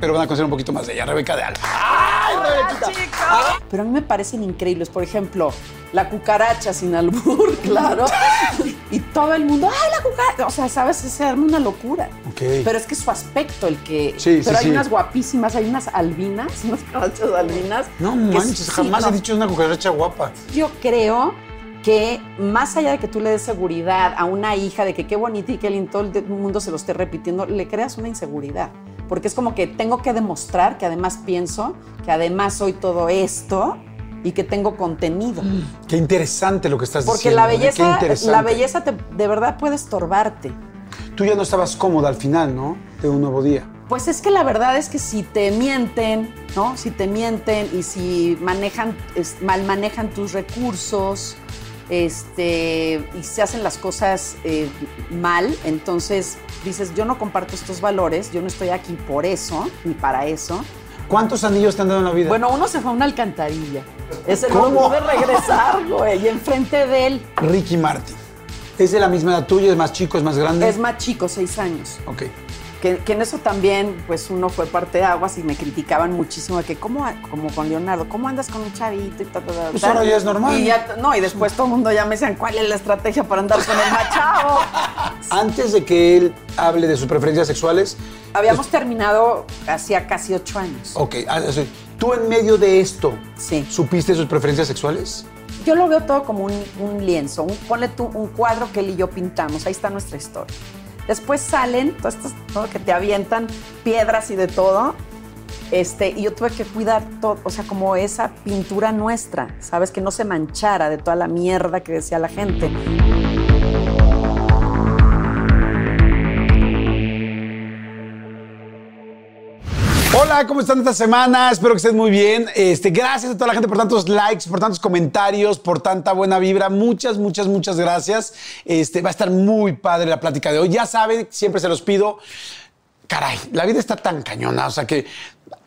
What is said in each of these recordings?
pero van a conocer un poquito más de ella, Rebeca de Alba. ¡Ay, Rebequita! Pero a mí me parecen increíbles. Por ejemplo, la cucaracha sin albur, claro. y todo el mundo, ¡ay, la cucaracha! O sea, ¿sabes? Se arma una locura. Ok. Pero es que su aspecto el que. Sí, pero sí, hay sí. unas guapísimas, hay unas albinas, unas cucarachas albinas. No manches, sí, jamás no. he dicho una cucaracha guapa. Yo creo que más allá de que tú le des seguridad a una hija de que qué bonita y qué lindo todo el mundo se lo esté repitiendo, le creas una inseguridad. Porque es como que tengo que demostrar que además pienso, que además soy todo esto y que tengo contenido. Qué interesante lo que estás Porque diciendo. la ¿eh? Qué belleza, la belleza te- de verdad puede estorbarte. Tú ya no estabas cómoda al final, ¿no? De un nuevo día. Pues es que la verdad es que si te mienten, ¿no? Si te mienten y si manejan, es- mal manejan tus recursos, este, y se hacen las cosas eh, mal, entonces dices, yo no comparto estos valores, yo no estoy aquí por eso, ni para eso. ¿Cuántos anillos te han dado en la vida? Bueno, uno se fue a una alcantarilla. Ese no ¿Cómo? pude regresar, güey, y enfrente de él. Ricky Martin. ¿Es de la misma edad tuya? ¿Es más chico? ¿Es más grande? Es más chico, seis años. Ok. Que, que en eso también, pues uno fue parte de aguas y me criticaban muchísimo de que, ¿cómo, como con Leonardo, ¿cómo andas con un chavito y ta, ta, ta, Pues ahora ya es normal. Y ya, no, y después todo el mundo ya me decían, ¿cuál es la estrategia para andar con el machado? Antes de que él hable de sus preferencias sexuales, Habíamos terminado hacía casi ocho años. ok, ah, tú en medio de esto, Sí. ¿supiste sus preferencias sexuales? Yo lo veo todo como un, un lienzo, un, ponle tú un cuadro que él y yo pintamos, ahí está nuestra historia. Después salen, todo esto, todo que te avientan piedras y de todo, este, y yo tuve que cuidar todo, o sea, como esa pintura nuestra, ¿sabes? Que no se manchara de toda la mierda que decía la gente. Hola, ¿cómo están esta semana? Espero que estén muy bien. Este, gracias a toda la gente por tantos likes, por tantos comentarios, por tanta buena vibra. Muchas, muchas, muchas gracias. Este, va a estar muy padre la plática de hoy. Ya saben, siempre se los pido. Caray, la vida está tan cañona, o sea que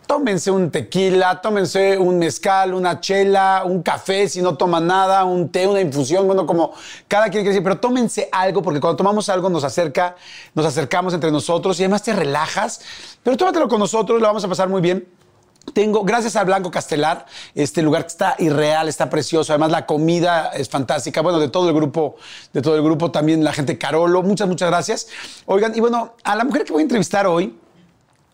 tómense un tequila, tómense un mezcal, una chela, un café si no toman nada, un té, una infusión, bueno, como cada quien quiere decir, pero tómense algo porque cuando tomamos algo nos acerca, nos acercamos entre nosotros y además te relajas, pero tómatelo con nosotros, lo vamos a pasar muy bien. Tengo, gracias a Blanco Castelar, este lugar que está irreal, está precioso. Además, la comida es fantástica. Bueno, de todo el grupo, de todo el grupo, también la gente Carolo. Muchas, muchas gracias. Oigan, y bueno, a la mujer que voy a entrevistar hoy,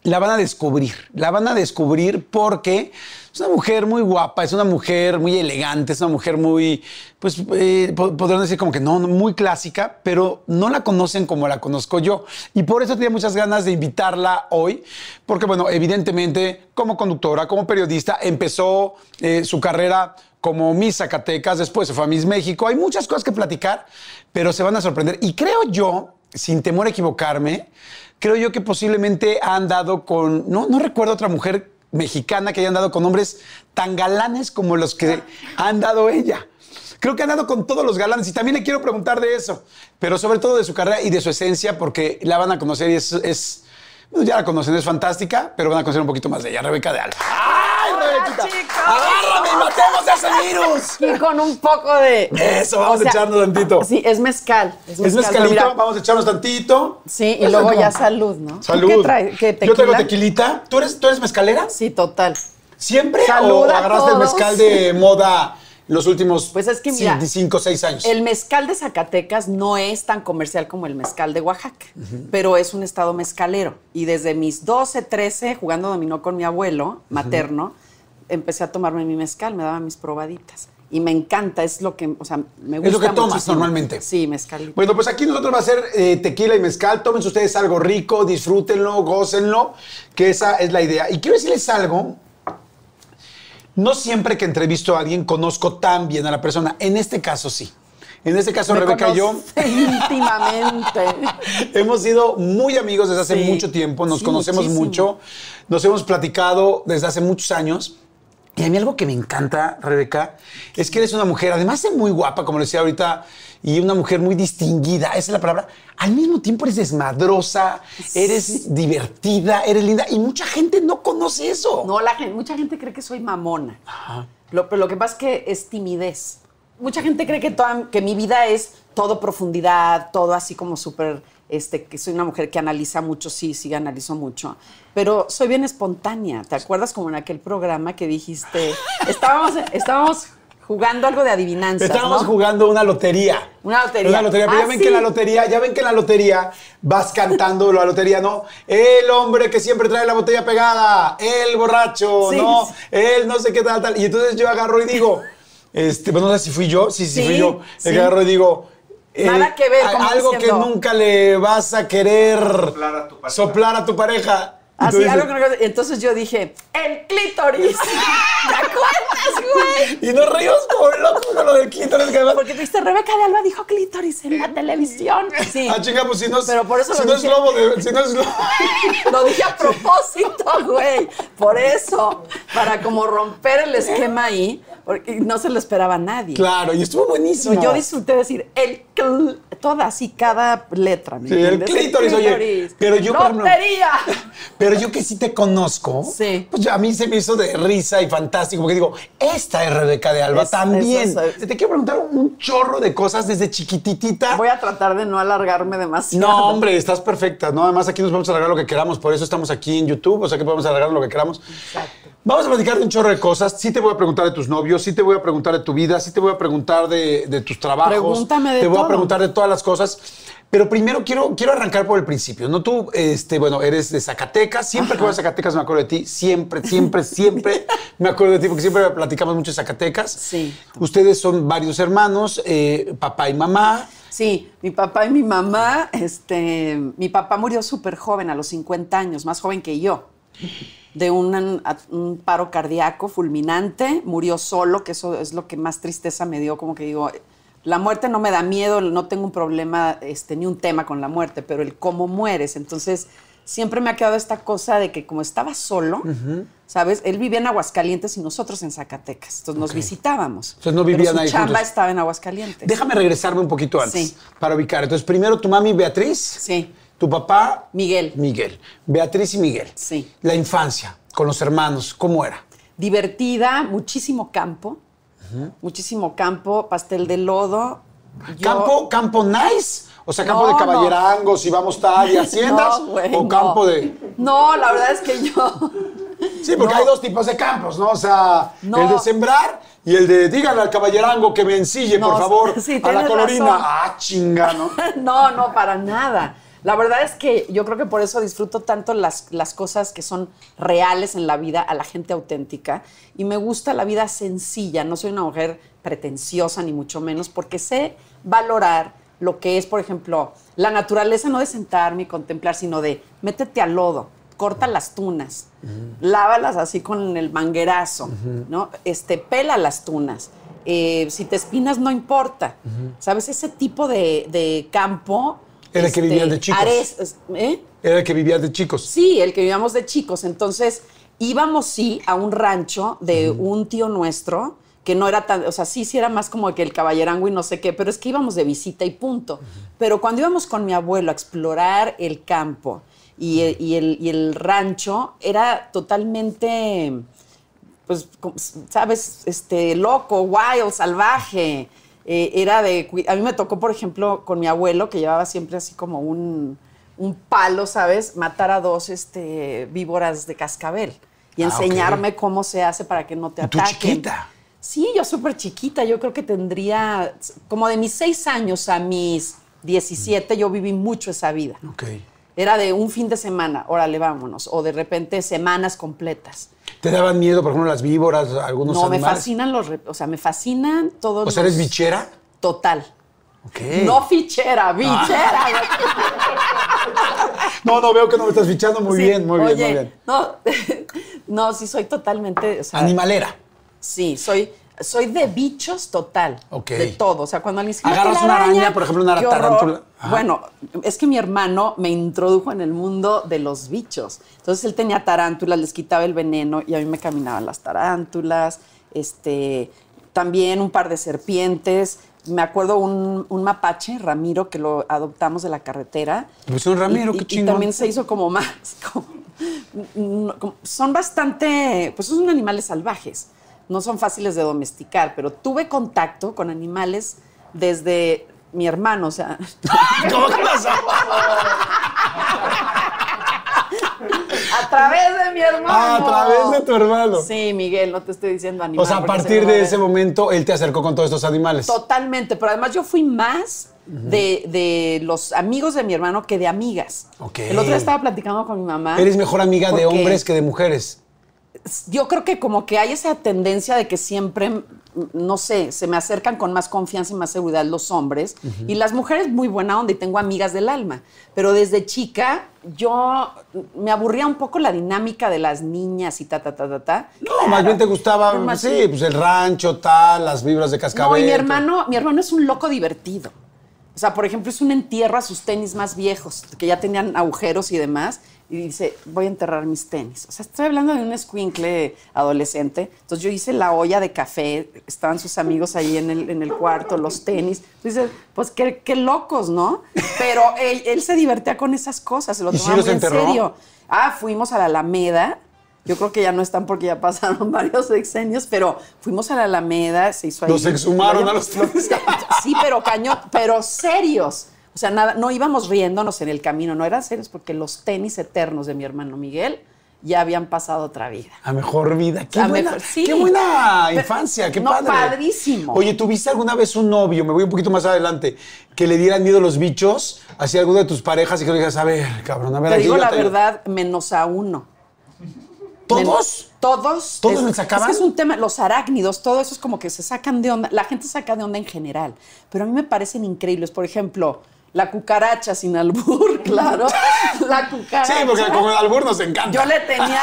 la van a descubrir. La van a descubrir porque es una mujer muy guapa, es una mujer muy elegante, es una mujer muy, pues, eh, po- podrían decir como que no, no, muy clásica, pero no la conocen como la conozco yo. Y por eso tenía muchas ganas de invitarla hoy, porque, bueno, evidentemente, como conductora, como periodista, empezó eh, su carrera como Miss Zacatecas, después se fue a Miss México. Hay muchas cosas que platicar, pero se van a sorprender. Y creo yo, sin temor a equivocarme, creo yo que posiblemente ha andado con, no, no recuerdo otra mujer mexicana que haya andado con hombres tan galanes como los que ha andado ella. Creo que ha andado con todos los galanes y también le quiero preguntar de eso, pero sobre todo de su carrera y de su esencia, porque la van a conocer y es, bueno, ya la conocen, es fantástica, pero van a conocer un poquito más de ella, Rebeca de Alba. ¡Ay, Rebequita! ¡Agárrame y matemos a ese virus! Y con un poco de... Eso, vamos a echarnos tantito. Sí, es mezcal. Es Es mezcal, mezcalito, mira. vamos a echarnos tantito. Sí, y luego como- ya salud, ¿no? ¿Tú Salud. ¿Qué traes? ¿Qué, Yo traigo tequilita. ¿Tú eres, ¿Tú eres mezcalera? Sí, total. ¿Siempre? ¿O agarraste el mezcal de moda los últimos Pues es que mira, 5 o 6 años? El mezcal de Zacatecas no es tan comercial como el mezcal de Oaxaca, pero es un estado mezcalero. Y desde mis 12, 13, jugando dominó con mi abuelo materno, empecé a tomarme mi mezcal, me daba mis probaditas. Y me encanta, es lo que, o sea, me gusta Es lo que tomas muchísimo. normalmente. Sí, mezcalito. Bueno, pues aquí nosotros va a ser eh, tequila y mezcal. Tómense ustedes algo rico, disfrútenlo, gócenlo, que esa es la idea. Y quiero decirles algo. No siempre que entrevisto a alguien conozco tan bien a la persona. En este caso sí. En este caso, Me Rebeca y yo íntimamente. hemos sido muy amigos desde hace Sí. mucho tiempo, nos Sí, conocemos muchísimo. mucho, nos hemos platicado desde hace muchos años. Y a mí algo que me encanta, Rebeca, es que eres una mujer, además de muy guapa, como le decía ahorita, y una mujer muy distinguida, esa es la palabra. Al mismo tiempo eres desmadrosa, eres divertida, eres linda, y mucha gente no conoce eso. No, la gente, mucha gente cree que soy mamona. Lo, pero lo que pasa es que es timidez. Mucha gente cree que, toda, que mi vida es todo profundidad, todo así como súper este, que soy una mujer que analiza mucho, sí, sí, analizo mucho, pero soy bien espontánea. ¿Te acuerdas como en aquel programa que dijiste, estábamos, estábamos jugando algo de adivinanza. Estábamos jugando una lotería. Una lotería. Una lotería. Pero ya Ah, ven sí. que en la lotería, ya ven que en la lotería vas cantando la lotería, ¿no? El hombre que siempre trae la botella pegada, el borracho, Sí, ¿no? sí. El no sé qué tal, tal. Y entonces yo agarro y digo, este, pues no sé si fui yo, sí, sí, Sí, fui yo. El sí. que agarro y digo. eh, Nada que ver, Algo diciendo- que nunca le vas a querer Soplar a tu pareja. soplar a tu pareja. Así, algo que no- Entonces yo dije, el clítoris. ¿Te acuerdas, güey? Y nos reímos como locos con lo del clítoris, que además- Porque tú dijiste, Rebeca de Alba dijo clítoris en la televisión. Sí. Ah, chinga, pues si no es, Pero por eso si no es de, si no es globo. Lo dije a propósito, güey. Por eso, para como romper el esquema ahí, porque no se lo esperaba a nadie. Claro, y estuvo buenísimo. Yo disfruté decir el cl, todas y cada letra. ¿me Sí, el clítoris, oye, pero yo, ¡Lotería! Pero yo que sí te conozco, Sí. pues a mí se me hizo de risa y fantástico, porque digo, esta es Rebeca de Alba Es- también. Te quiero preguntar un chorro de cosas desde chiquititita. Voy a tratar de no alargarme demasiado. No, hombre, estás perfecta. No, además aquí nos vamos a alargar lo que queramos, por eso estamos aquí en YouTube, o sea que podemos alargar lo que queramos. Exacto. Vamos a platicar de un chorro de cosas. Sí te voy a preguntar de tus novios, sí te voy a preguntar de tu vida, sí te voy a preguntar de, de tus trabajos. Pregúntame de Te voy a preguntar de todas las cosas. Pero primero quiero, quiero arrancar por el principio. No tú, este, bueno, eres de Zacatecas. Siempre que voy a Zacatecas me acuerdo de ti. Siempre, siempre, siempre me acuerdo de ti porque siempre platicamos mucho de Zacatecas. Sí. Ustedes son varios hermanos, eh, papá y mamá. Sí, mi papá y mi mamá, este, mi papá murió súper joven, a los 50 años, más joven que yo, de un, un paro cardíaco fulminante, murió solo, que eso es lo que más tristeza me dio, como que digo, la muerte no me da miedo, no tengo un problema, este, ni un tema con la muerte, pero el cómo mueres, entonces siempre me ha quedado esta cosa de que como estaba solo, ¿sabes? Él vivía en Aguascalientes y nosotros en Zacatecas, entonces nos visitábamos. Entonces no Pero vivían su ahí chamba juntos. estaba en Aguascalientes. Déjame regresarme un poquito antes Sí. para ubicar. Entonces, primero tu mami Beatriz. Sí. Tu papá. Miguel. Miguel. Beatriz y Miguel. Sí. La infancia con los hermanos, ¿cómo era? divertida, muchísimo campo, muchísimo campo, pastel de lodo. Yo- ¿Campo, campo nice? O sea, campo No, de no. caballerangos y vamos tal y haciendas. No, o no. campo de. No, la verdad es que yo. Sí, porque No. hay dos tipos de campos, ¿no? O sea, No. el de sembrar y el de díganle al caballerango que me ensille, No, por favor, sí, a la colorina. razón. Ah, chinga, ¿no? No, no, para nada. La verdad es que yo creo que por eso disfruto tanto las, las cosas que son reales en la vida, a la gente auténtica. Y me gusta la vida sencilla. No soy una mujer pretenciosa, ni mucho menos, porque sé valorar lo que es, por ejemplo, la naturaleza, no de sentarme y contemplar, sino de métete al lodo, corta las tunas, lávalas así con el manguerazo, ¿no? Este, pela las tunas. Eh, si te espinas, no importa. ¿Sabes? Ese tipo de, de campo. Era el que este, vivían de chicos. ares- ¿eh? Era el que vivía de chicos. Sí, el que vivíamos de chicos. Entonces, íbamos, sí, a un rancho de un tío nuestro, que no era tan, o sea, sí, sí era más como que el caballerango y no sé qué, pero es que íbamos de visita y punto. Pero cuando íbamos con mi abuelo a explorar el campo y el, y el- y el rancho, era totalmente, pues, sabes, este, loco, wild, salvaje. Eh, era de, a mí me tocó, por ejemplo, con mi abuelo, que llevaba siempre así como un, un palo, ¿sabes? Matar a dos este, víboras de cascabel y Ah, enseñarme cómo se hace para que no te ¿Y tú ataquen. chiquita? Sí, yo súper chiquita. Yo creo que tendría, como de mis seis años a mis 17, yo viví mucho esa vida. Ok. Era de un fin de semana, órale, vámonos. O de repente semanas completas. ¿Te daban miedo, por ejemplo, las víboras, algunos no, me animales? fascinan los, o sea, me fascinan todos O sea, ¿eres bichera? Total. Ok. No fichera, bichera. No, no, veo que no me estás fichando muy Sí, bien, muy oye, bien, muy bien. No, no, sí soy totalmente, o sea, Animalera. sí, soy, soy de bichos total. De todo. O sea, cuando alguien dice, Agarras "Mete la una araña, araña", por ejemplo, una tarántula. Bueno, es que mi hermano me introdujo en el mundo de los bichos. Entonces él tenía tarántulas, les quitaba el veneno y a mí me caminaban las tarántulas. Este, también un par de serpientes. Me acuerdo un, un mapache, Ramiro, que lo adoptamos de la carretera. Pues un Ramiro, Y- qué y- chingón. Y también se hizo como más. como- no, como- son bastante. Pues son animales salvajes. No son fáciles de domesticar, pero tuve contacto con animales desde mi hermano, o sea, ¿Cómo que pasó? a través de mi hermano. Ah, a través de tu hermano. Sí, Miguel, no te estoy diciendo animal. O sea, a partir de ese momento, él te acercó con todos estos animales. Totalmente, pero además yo fui más de, de los amigos de mi hermano que de amigas. Ok. El otro día estaba platicando con mi mamá. Eres mejor amiga de hombres que de mujeres. Yo creo que como que hay esa tendencia de que siempre, no sé, se me acercan con más confianza y más seguridad los hombres. Y las mujeres muy buena onda y tengo amigas del alma. Pero desde chica yo me aburría un poco la dinámica de las niñas y ta, ta, ta, ta, ta. No, más bien te gustaba, No, sí, bien- pues el rancho, tal, las vibras de cascabel. No, y mi hermano, mi hermano es un loco divertido. O sea, por ejemplo, es un entierro a sus tenis más viejos, que ya tenían agujeros y demás, y dice, voy a enterrar mis tenis. O sea, estoy hablando de un escuincle adolescente. Entonces yo hice la olla de café, estaban sus amigos ahí en el, en el cuarto, los tenis. Dice, pues qué, qué locos, ¿no? Pero él, él se divertía con esas cosas, se lo ¿Y sí tomaba los muy en serio. Ah, fuimos a la Alameda. Yo creo que ya no están porque ya pasaron varios sexenios, pero fuimos a la Alameda, se hizo ahí. Los exhumaron a los tenis. Sí, pero cañón, pero serios. O sea, nada, no íbamos riéndonos en el camino, no eran serios porque los tenis eternos de mi hermano Miguel ya habían pasado otra vida. A mejor vida. Qué A buena, mejor- sí. qué buena infancia, qué no, padre. padrísimo. Oye, ¿tuviste alguna vez un novio, me voy un poquito más adelante, que le dieran miedo los bichos hacia alguna de tus parejas y que le digas, a ver, cabrón, a ver, Te aquí digo la te- verdad, menos a uno. ¿Todos? Todos. ¿Todos me sacaban? Es que es un tema, los arácnidos, todo eso es como que se sacan de onda. La gente saca de onda en general, pero a mí me parecen increíbles. Por ejemplo, la cucaracha sin albur, claro. La cucaracha. Sí, porque con el albur nos encanta. Yo le tenía.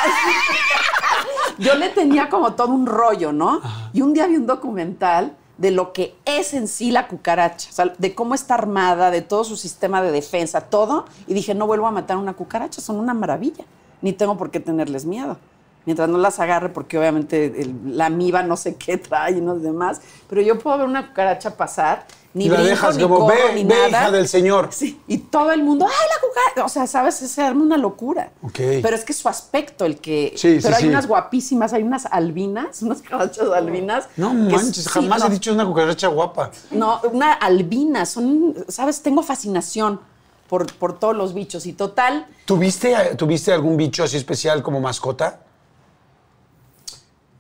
yo le tenía como todo un rollo, ¿no? Y un día vi un documental de lo que es en sí la cucaracha, o sea, de cómo está armada, de todo su sistema de defensa, todo. Y dije, no vuelvo a matar una cucaracha, son una maravilla. Ni tengo por qué tenerles miedo. Mientras no las agarre, porque obviamente el- la amiba no sé qué trae y los demás. Pero yo puedo ver una cucaracha pasar, ni Y la brinco, dejas ni como, corro, ve, ni ve, nada. hija del señor. Sí, y todo el mundo, ¡ay, la cucaracha! O sea, ¿sabes? Se arma una locura. Ok. Pero es que su aspecto, el que. Sí, sí, pero hay sí. unas guapísimas, hay unas albinas, unas cucarachas albinas. No manches, sí, jamás no, he dicho una cucaracha guapa. No, una albina, son, ¿sabes? Tengo fascinación por, por todos los bichos. Y total, ¿Tuviste, ¿Tuviste algún bicho así especial como mascota?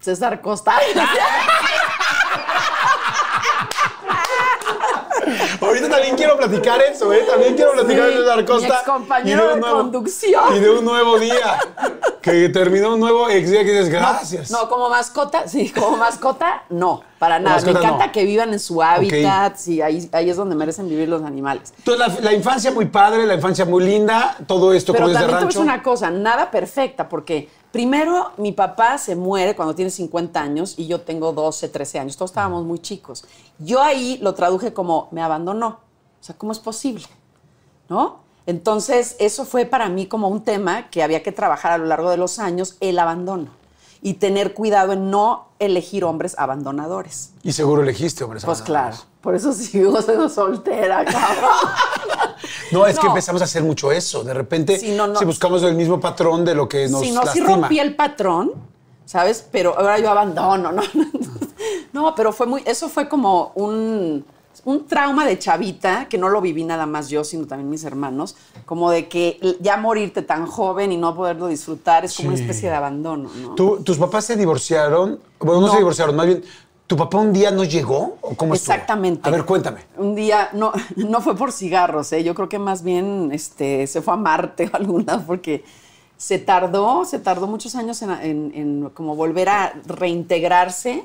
César Costa. Ahorita también quiero platicar eso, ¿eh? También quiero platicar Sí, de César mi Costa. excompañero y un de nuevo- conducción. Y de un nuevo día. Que terminó un nuevo ex día que dices, gracias. No, como mascota, sí, como mascota, no, para nada. mascota, Me encanta no. que vivan en su hábitat, sí, ahí, ahí es donde merecen vivir los animales. Entonces, la, la infancia muy padre, la infancia muy linda, todo esto Pero como es de también una cosa, nada perfecta, porque primero mi papá se muere cuando tiene 50 años y yo tengo 12, 13 años. Todos estábamos muy chicos. Yo ahí lo traduje como me abandonó. O sea, ¿cómo es posible? ¿No? Entonces, eso fue para mí como un tema que había que trabajar a lo largo de los años, el abandono. Y tener cuidado en no elegir hombres abandonadores. Y seguro elegiste, hombre. Pues claro, por eso sigo siendo soltera, cabrón. No, es que empezamos a hacer mucho eso. De repente, Sí, no, no. si buscamos el mismo patrón de lo que nos si no, lastima. rompí el patrón, ¿sabes? Pero ahora yo abandono, ¿no? No, pero fue muy, eso fue como un, un trauma de chavita, que no lo viví nada más yo, sino también mis hermanos, como de que ya morirte tan joven y no poderlo disfrutar es como una especie de abandono, ¿no? ¿Tú- ¿Tus papás se divorciaron? Bueno, no, No. se divorciaron, más bien, ¿tu papá un día no llegó? ¿O cómo estuvo? Exactamente. A ver, cuéntame. Un día, no, no fue por cigarros, ¿eh? yo creo que más bien este, se fue a Marte o alguna, porque se tardó, se tardó muchos años en, en- en como volver a reintegrarse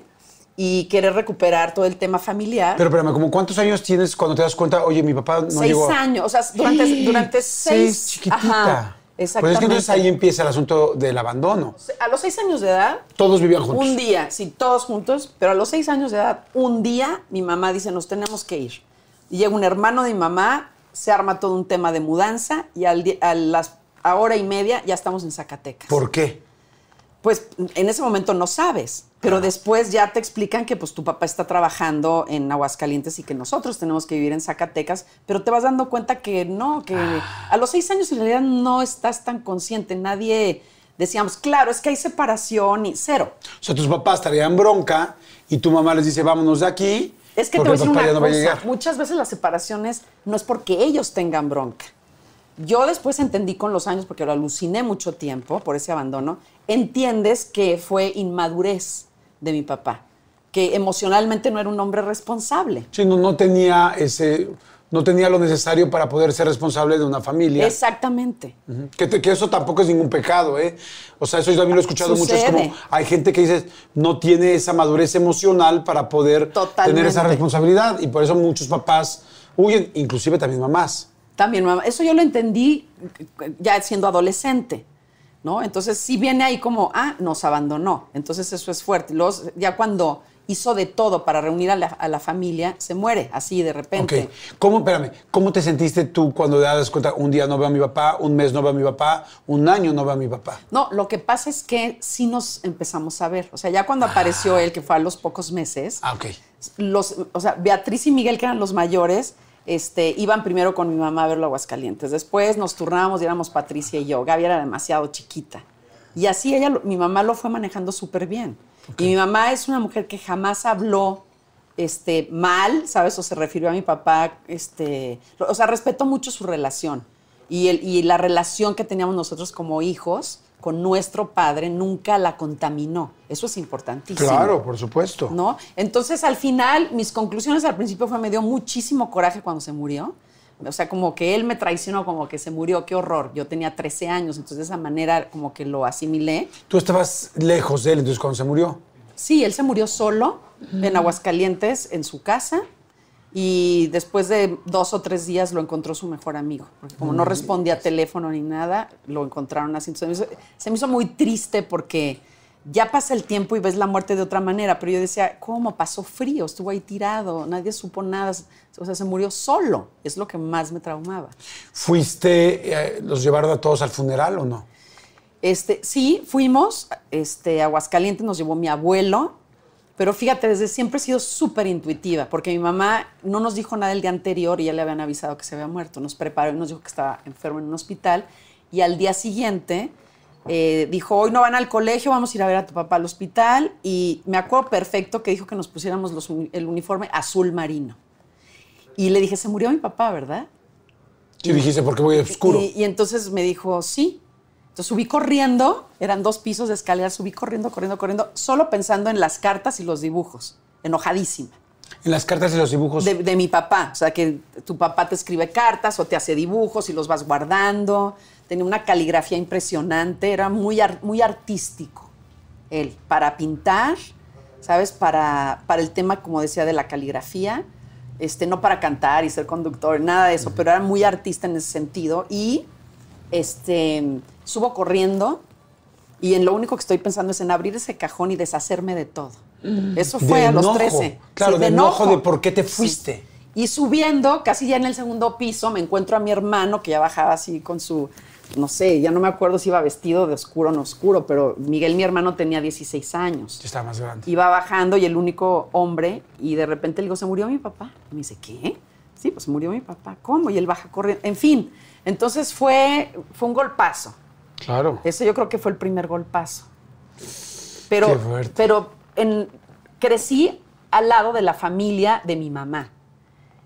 y querer recuperar todo el tema familiar. Pero espérame, ¿como cuántos años tienes cuando te das cuenta, oye, mi papá no seis llegó? años, o sea, durante, durante seis... chiquitita. Ajá, Pues es que entonces ahí empieza el asunto del abandono. A los seis años de edad, Todos vivían juntos. Un día, sí, todos juntos, pero a los seis años de edad, un día, mi mamá dice, nos tenemos que ir. Y llega un hermano de mi mamá, se arma todo un tema de mudanza y al a las a hora y media ya estamos en Zacatecas. ¿Por qué? Pues en ese momento no sabes, pero después ya te explican que pues tu papá está trabajando en Aguascalientes y que nosotros tenemos que vivir en Zacatecas, pero te vas dando cuenta que no, que a los seis años en realidad no estás tan consciente, nadie decíamos, claro, es que hay separación y cero. O sea, tus papás traían bronca y tu mamá les dice, vámonos de aquí. Es que te voy a decir una cosa. Muchas veces las separaciones no es porque ellos tengan bronca. Yo después entendí con los años, porque lo aluciné mucho tiempo por ese abandono, entiendes que fue inmadurez de mi papá, que emocionalmente no era un hombre responsable. Sí, no, no tenía ese no tenía lo necesario para poder ser responsable de una familia. Exactamente. que, que, eso tampoco es ningún pecado, ¿eh? O sea, eso yo también lo he escuchado mucho. Es como, hay gente que dice, no tiene esa madurez emocional para poder tener esa responsabilidad. Y por eso muchos papás huyen, inclusive también mamás. También mamá. Eso yo lo entendí ya siendo adolescente. ¿No? Entonces sí viene ahí como, ah, nos abandonó. Entonces eso es fuerte. Los, ya cuando hizo de todo para reunir a la, familia, se muere así de repente. ¿Cómo, espérame, cómo te sentiste tú cuando te das cuenta, un día no veo a mi papá, un mes no veo a mi papá, un año no veo a mi papá? No, lo que pasa es que sí nos empezamos a ver. O sea, ya cuando apareció ah. él, que fue a los pocos meses, ah, ok. los, o sea, Beatriz y Miguel, que eran los mayores, este, iban primero con mi mamá a verlo a Aguascalientes. Después nos turnábamos y éramos Patricia y yo. Gaby era demasiado chiquita. Y así ella, mi mamá lo fue manejando súper bien. Y mi mamá es una mujer que jamás habló este, mal, ¿sabes? O se refirió a mi papá, este, o sea, respeto mucho su relación. Y, el, y la relación que teníamos nosotros como hijos con nuestro padre nunca la contaminó. Eso es importantísimo. Claro, por supuesto. ¿No? Entonces, al final, mis conclusiones al principio fue, me dio muchísimo coraje cuando se murió. O sea, como que él me traicionó, como que se murió, qué horror. Yo tenía 13 años, entonces de esa manera como que lo asimilé. Tú estabas lejos de él, entonces cuando se murió. Sí, él se murió solo en Aguascalientes, en su casa. Y después de dos o tres días lo encontró su mejor amigo. Porque como no respondía a teléfono ni nada, lo encontraron así. se me hizo muy triste porque ya pasa el tiempo y ves la muerte de otra manera, pero yo decía, ¿cómo? Pasó frío, estuvo ahí tirado, nadie supo nada, o sea, se murió solo, es lo que más me traumaba. ¿Fuiste, eh, los llevaron a todos al funeral o no? Este, sí, fuimos, este, Aguascalientes nos llevó mi abuelo, pero fíjate, desde siempre he sido súper intuitiva, porque mi mamá no nos dijo nada el día anterior y ya le habían avisado que se había muerto, nos preparó y nos dijo que estaba enfermo en un hospital, y al día siguiente eh, dijo, hoy no van al colegio, vamos a ir a ver a tu papá al hospital. Y me acuerdo perfecto que dijo que nos pusiéramos el uniforme azul marino. Y le dije, se murió mi papá, ¿verdad? Sí, dijiste, ¿por qué voy oscuro? Y, y, entonces me dijo, sí. Entonces subí corriendo, eran dos pisos de escalera, subí corriendo, corriendo, corriendo, solo pensando en las cartas y los dibujos, enojadísima. En las cartas y los dibujos. De, de, mi papá. O sea, que tu papá te escribe cartas o te hace dibujos y los vas guardando tenía una caligrafía impresionante, era muy, muy artístico él, para pintar, ¿sabes? Para, para el tema, como decía, de la caligrafía, este, no para cantar y ser conductor, nada de eso, pero era muy artista en ese sentido. Y este, subo corriendo y en lo único que estoy pensando es en abrir ese cajón y deshacerme de todo. Mm. Eso fue a los 13. Claro, de, enojo de por qué te fuiste. Y subiendo, casi ya en el segundo piso, me encuentro a mi hermano que ya bajaba así con su no sé, ya no me acuerdo si iba vestido de oscuro o no oscuro, pero Miguel, mi hermano, tenía 16 años. Estaba más grande. Iba bajando y el único hombre, y de repente le digo, ¿se murió mi papá? Y me dice, ¿qué? Sí, pues murió mi papá. ¿Cómo? Y él baja corriendo. En fin, entonces fue, fue un golpazo. Claro. Ese yo creo que fue el primer golpazo. Pero, pero en, crecí al lado de la familia de mi mamá.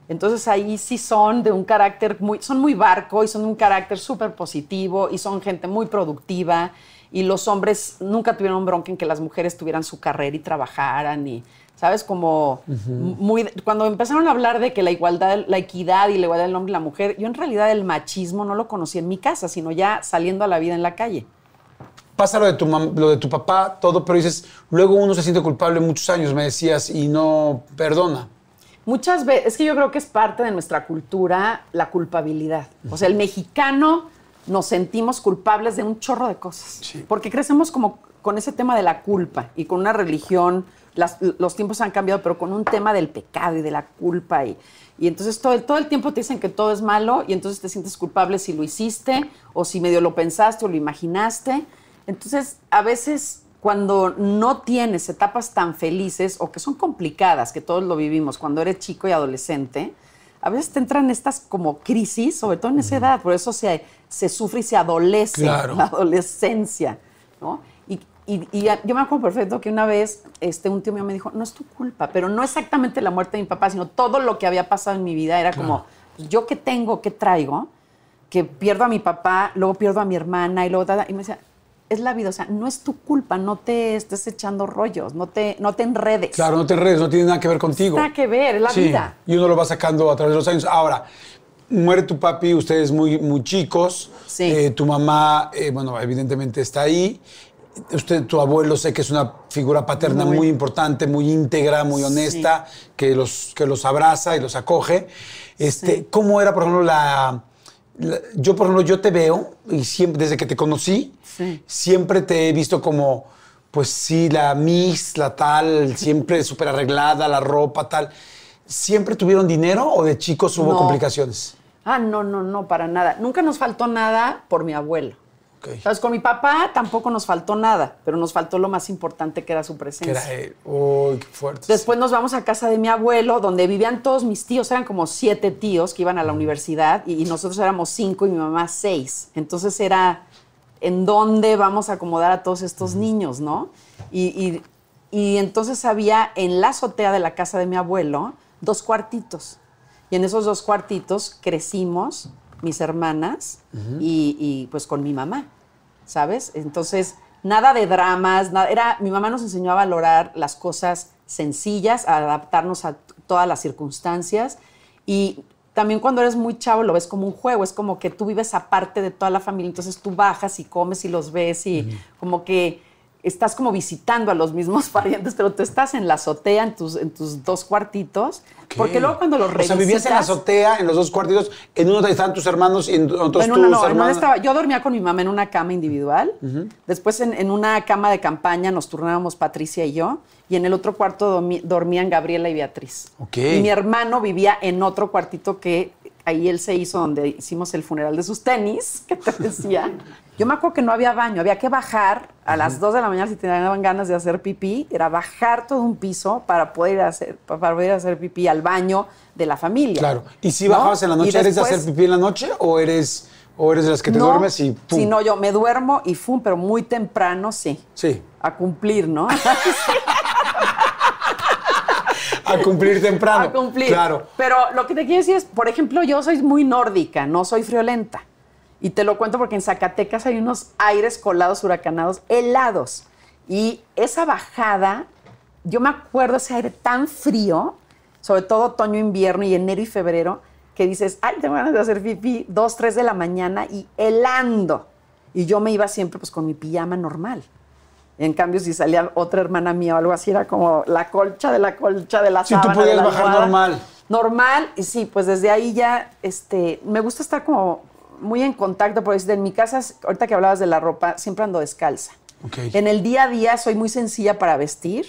Entonces ahí sí son de un carácter muy, son muy barco y son de un carácter súper positivo y son gente muy productiva y los hombres nunca tuvieron bronca en que las mujeres tuvieran su carrera y trabajaran y, ¿sabes? Como muy, cuando empezaron a hablar de que la igualdad, la equidad y la igualdad del hombre y la mujer, yo en realidad el machismo no lo conocí en mi casa, sino ya saliendo a la vida en la calle. Pasa lo de tu, lo de tu papá, todo, pero dices, luego uno se siente culpable muchos años, me decías, y no perdona. Muchas veces, es que yo creo que es parte de nuestra cultura la culpabilidad. O sea, el mexicano nos sentimos culpables de un chorro de cosas. Porque crecemos como con ese tema de la culpa y con una religión, los tiempos han cambiado, pero con un tema del pecado y de la culpa. Y, y entonces todo, todo el tiempo te dicen que todo es malo y entonces te sientes culpable si lo hiciste o si medio lo pensaste o lo imaginaste. Entonces, a veces cuando no tienes etapas tan felices o que son complicadas, que todos lo vivimos cuando eres chico y adolescente, a veces te entran estas como crisis, sobre todo en esa edad, por eso se, se sufre y se adolece la adolescencia, ¿no? Y y, yo me acuerdo perfecto que una vez este, un tío mío me dijo, no es tu culpa, pero no exactamente la muerte de mi papá, sino todo lo que había pasado en mi vida. Era como, pues, yo qué tengo, qué traigo, que pierdo a mi papá, luego pierdo a mi hermana y luego... ta, Y me decía, es la vida, o sea, no es tu culpa, no te estés echando rollos, no te, no te enredes. Claro, no te enredes, no tiene nada que ver contigo. Nada que ver, es la Sí, vida. Y uno lo va sacando a través de los años. Ahora, muere tu papi, ustedes muy, muy chicos. Sí. Eh, tu mamá, eh, bueno, evidentemente está ahí. Usted, tu abuelo, sé que es una figura paterna muy, Muy. importante, muy íntegra, muy honesta, que, los, que los abraza y los acoge. Este, Sí. ¿Cómo era, por ejemplo, la, la- Yo, por ejemplo, yo te veo y siempre, desde que te conocí, Sí. siempre te he visto como, pues sí, la Miss, la tal, siempre súper arreglada, la ropa, tal. ¿Siempre tuvieron dinero o de chicos hubo No. complicaciones? Ah, no, no, no, para nada. Nunca nos faltó nada por mi abuelo. ¿Sabes? Con mi papá tampoco nos faltó nada, pero nos faltó lo más importante que era su Que presencia. era él. Uy, qué fuerte. Después nos vamos a casa de mi abuelo, donde vivían todos mis tíos, eran como siete tíos que iban a la universidad y, y nosotros éramos cinco y mi mamá seis. Entonces era, ¿en dónde vamos a acomodar a todos estos niños, no? Y, y- y entonces había en la azotea de la casa de mi abuelo dos cuartitos. Y en esos dos cuartitos crecimos mis hermanas y, y, pues con mi mamá, ¿sabes? Entonces, nada de dramas, nada, era, mi mamá nos enseñó a valorar las cosas sencillas, a adaptarnos a todas las circunstancias y también cuando eres muy chavo lo ves como un juego, es como que tú vives aparte de toda la familia, entonces tú bajas y comes y los ves y como que estás como visitando a los mismos parientes, pero tú estás en la azotea, en tus, en tus dos cuartitos, porque luego cuando los O revisitas... sea, vivías en la azotea, en los dos cuartitos, en uno estaban tus hermanos y en otros no, en una hermanas. estaba- yo dormía con mi mamá en una cama individual. Después en, en una cama de campaña nos turnábamos Patricia y yo. Y en el otro cuarto dormían Gabriela y Beatriz. Ok. Y mi hermano vivía en otro cuartito que ahí él se hizo donde hicimos el funeral de sus tenis, que te decía. Yo me acuerdo que no había baño, había que bajar a las 2 de la mañana si te daban ganas de hacer pipí, era bajar todo un piso para poder ir a hacer, para poder hacer pipí al baño de la familia. Claro. ¿Y si ¿No? bajabas en la noche, eres de después- hacer pipí en la noche o eres, o eres de las que te no, duermes y pum? Sí, no, yo me duermo y fum, pero muy temprano sí. Sí. A cumplir, ¿no? A cumplir temprano. a cumplir. Claro. Pero lo que te quiero decir es, por ejemplo, yo soy muy nórdica, no soy friolenta. Y te lo cuento porque en Zacatecas hay unos aires colados, huracanados, helados. Y esa bajada, yo me acuerdo ese aire tan frío, sobre todo otoño, invierno y enero y febrero, que dices, ay, tengo ganas de hacer pipí, dos, tres de la mañana y helando. Y yo me iba siempre pues con mi pijama normal. En cambio, si salía otra hermana mía o algo así, era como la colcha de la colcha de la Sí, tú sábana. de podías la bajar normal. Normal, y sí, pues desde ahí ya, este, me gusta estar como muy en contacto, porque en mi casa, ahorita que hablabas de la ropa, siempre ando descalza. En el día a día soy muy sencilla para vestir.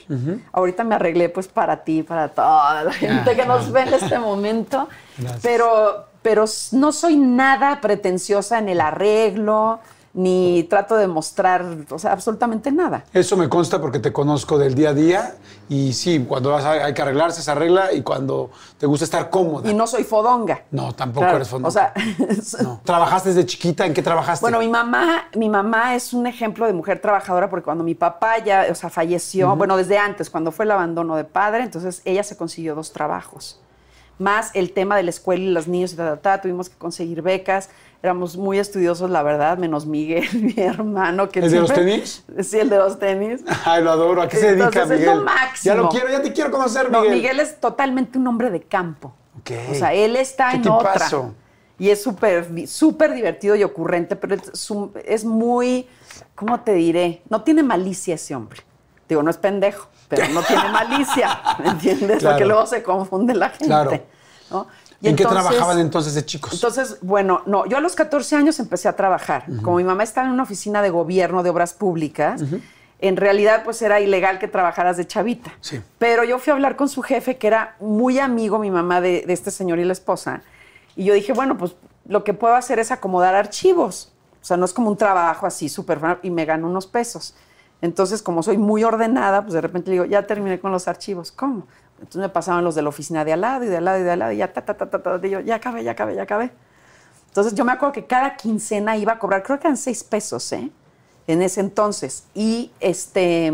Ahorita me arreglé pues para ti, para toda la gente que nos ve en este momento. Gracias. Pero, pero no soy nada pretenciosa en el arreglo, ni trato de mostrar, o sea, absolutamente nada. Eso me consta porque te conozco del día a día y sí, cuando vas a- hay que arreglarse, se arregla y cuando te gusta estar cómoda. Y no soy fodonga. No, tampoco Claro, eres fondo. O sea, No. ¿Trabajaste desde chiquita? ¿En qué trabajaste? Bueno, mi mamá, mi mamá es un ejemplo de mujer trabajadora porque cuando mi papá ya, o sea, falleció, bueno, desde antes, cuando fue el abandono de padre, entonces ella se consiguió dos trabajos. Más el tema de la escuela y los niños y ta, ta, ta, tuvimos que conseguir becas. Éramos muy estudiosos, la verdad, menos Miguel, mi hermano. Que ¿El de los siempre- tenis? Sí, el de los tenis. Ay, lo adoro. ¿A qué se dedica Entonces, es Miguel? lo máximo. Ya lo quiero, ya te quiero conocer, No, Miguel. Miguel es totalmente un hombre de campo. Ok. O sea, él está ¿Qué en otra. Y es súper súper divertido y ocurrente, pero es, un- es muy, ¿cómo te diré? No tiene malicia ese hombre. Digo, no es pendejo, pero no tiene malicia, ¿me entiendes? Claro. Porque luego se confunde la gente. Claro. ¿no? ¿En qué entonces- trabajaban entonces de chicos? entonces, bueno, no, yo a los 14 años empecé a trabajar. Como mi mamá estaba en una oficina de gobierno de obras públicas, en realidad pues era ilegal que trabajaras de chavita. Sí. Pero yo fui a hablar con su jefe, que era muy amigo, mi mamá, de, de este señor y la esposa. Y yo dije, bueno, pues lo que puedo hacer es acomodar archivos. O sea, no es como un trabajo así súper... Y me gano unos pesos. Entonces, como soy muy ordenada, pues de repente le digo, ya terminé con los archivos. ¿Cómo? Entonces me pasaban los de la oficina de al lado y de al lado y de al lado y ya, ta, ta, ta, ta, ta, y yo, ya acabé, ya acabé, ya acabé. Entonces yo me acuerdo que cada quincena iba a cobrar, creo que eran seis pesos, ¿eh? en ese entonces. Y este,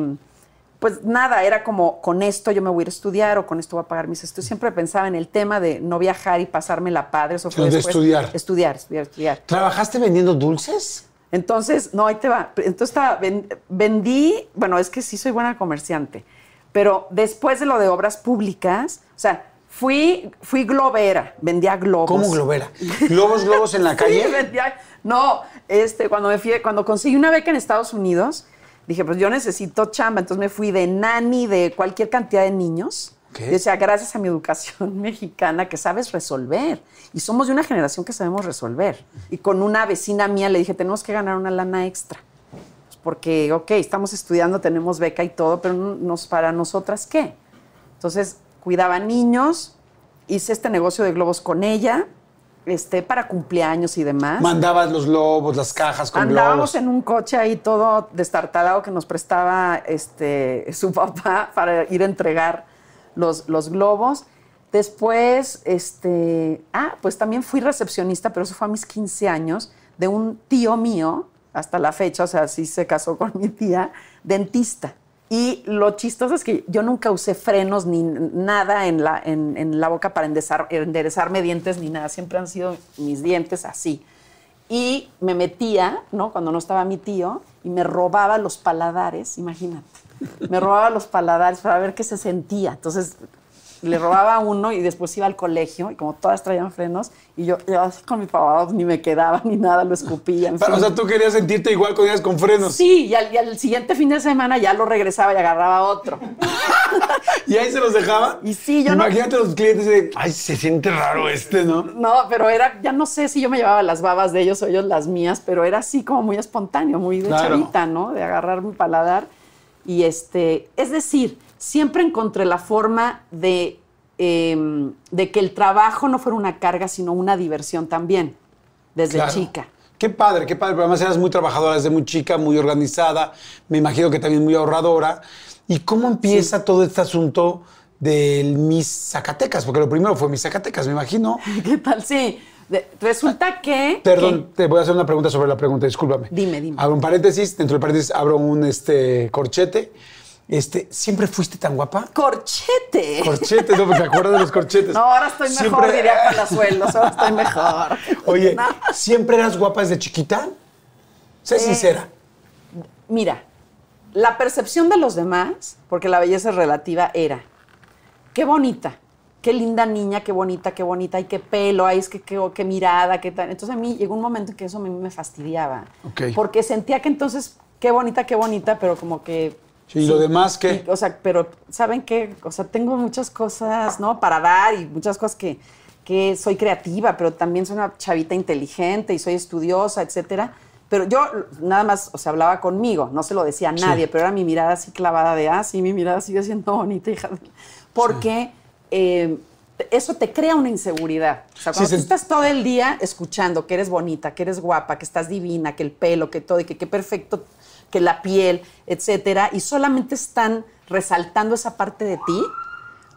pues nada, era como con esto yo me voy a ir a estudiar o con esto voy a pagar mis estudios. Siempre pensaba en el tema de no viajar y pasarme la padre. Eso fue de después. estudiar. Estudiar, estudiar, estudiar. ¿Trabajaste vendiendo dulces? Entonces, no, ahí te va. Entonces vendí, bueno, es que sí soy buena comerciante, pero después de lo de obras públicas, o sea, fui, fui globera, vendía globos. ¿Cómo globera? ¿Globos, globos en la calle? Sí, vendía- no, este, cuando me fui, cuando conseguí una beca en Estados Unidos, dije, pues yo necesito chamba, entonces me fui de nani de cualquier cantidad de niños. Ok. Y decía, gracias a mi educación mexicana que sabes resolver. Y somos de una generación que sabemos resolver. Y con una vecina mía le dije, tenemos que ganar una lana extra. Porque, ok, estamos estudiando, tenemos beca y todo, pero no- nos, para nosotras, ¿qué? Entonces, cuidaba niños, hice este negocio de globos con ella, este, para cumpleaños y demás. Mandabas los globos, las cajas con Andábamos globos. en un coche ahí todo destartalado que nos prestaba este, su papá para ir a entregar los, los globos. Después, este, ah, pues también fui recepcionista, pero eso fue a mis 15 años, de un tío mío, hasta la fecha, o sea, sí se casó con mi tía, dentista. Y lo chistoso es que yo nunca usé frenos ni nada en la, en, en la boca para enderezar, enderezarme dientes ni nada. Siempre han sido mis dientes así. Y me metía, ¿no? Cuando no estaba mi tío, y me robaba los paladares, imagínate. Me robaba los paladares para ver qué se sentía. Entonces, le robaba uno y después iba al colegio, y como todas traían frenos, y yo, así con mi papá ni me quedaba ni nada, lo escupía. en Pero, o sea, tú querías sentirte igual cuando ibas con frenos. Sí, y al, y al siguiente fin de semana ya lo regresaba y agarraba otro. Y ahí se los dejaban. Y sí, yo no- Imagínate los clientes de, ay, se siente raro este, ¿no? No, pero era, ya no sé si yo me llevaba las babas de ellos o ellos las mías, pero era así como muy espontáneo, muy de Claro. chavita, ¿no? De agarrar mi paladar. Y este, es decir, siempre encontré la forma de, em, de que el trabajo no fuera una carga, sino una diversión también, desde Claro. chica. Qué padre, qué padre. Pero además eras muy trabajadora desde muy chica, muy organizada. Me imagino que también muy ahorradora. ¿Y cómo empieza todo este asunto del Miss Zacatecas? Porque lo primero fue Miss Zacatecas, me imagino. ¿Qué tal? Sí. De- resulta que... Perdón, te voy a hacer una pregunta sobre la pregunta, discúlpame. Dime, dime. Abro un paréntesis, dentro del paréntesis abro un este, corchete. Este, ¿Siempre fuiste tan guapa? ¡Corchete! Corchetes, ¿no? ¿Te acuerdas de los corchetes? No, ahora estoy mejor, Siempre- diría Palazuelos, ahora estoy mejor. Oye, No. ¿siempre eras guapa desde chiquita? Sé Eh, sincera. Mira, la percepción de los demás, porque la belleza es relativa, era, qué bonita, qué linda niña, qué bonita, qué bonita, y qué pelo, ay, es que qué, qué mirada, qué tal. Entonces a mí llegó un momento en que eso me, me fastidiaba. Porque sentía que entonces, qué bonita, qué bonita, pero como que... Sí, ¿y lo demás qué? Y, o sea, pero, ¿saben qué? O sea, tengo muchas cosas, ¿no? Para dar y muchas cosas que, que soy creativa, pero también soy una chavita inteligente y soy estudiosa, etcétera. Pero yo nada más, o sea, hablaba conmigo, no se lo decía a Sí. nadie, pero era mi mirada así clavada de, ah, sí, mi mirada sigue siendo bonita, hija. Porque eh, eso te crea una inseguridad. O sea, cuando tú estás todo el día escuchando que eres bonita, que eres guapa, que estás divina, que el pelo, que todo, y que qué perfecto, que la piel, etcétera, y solamente están resaltando esa parte de ti,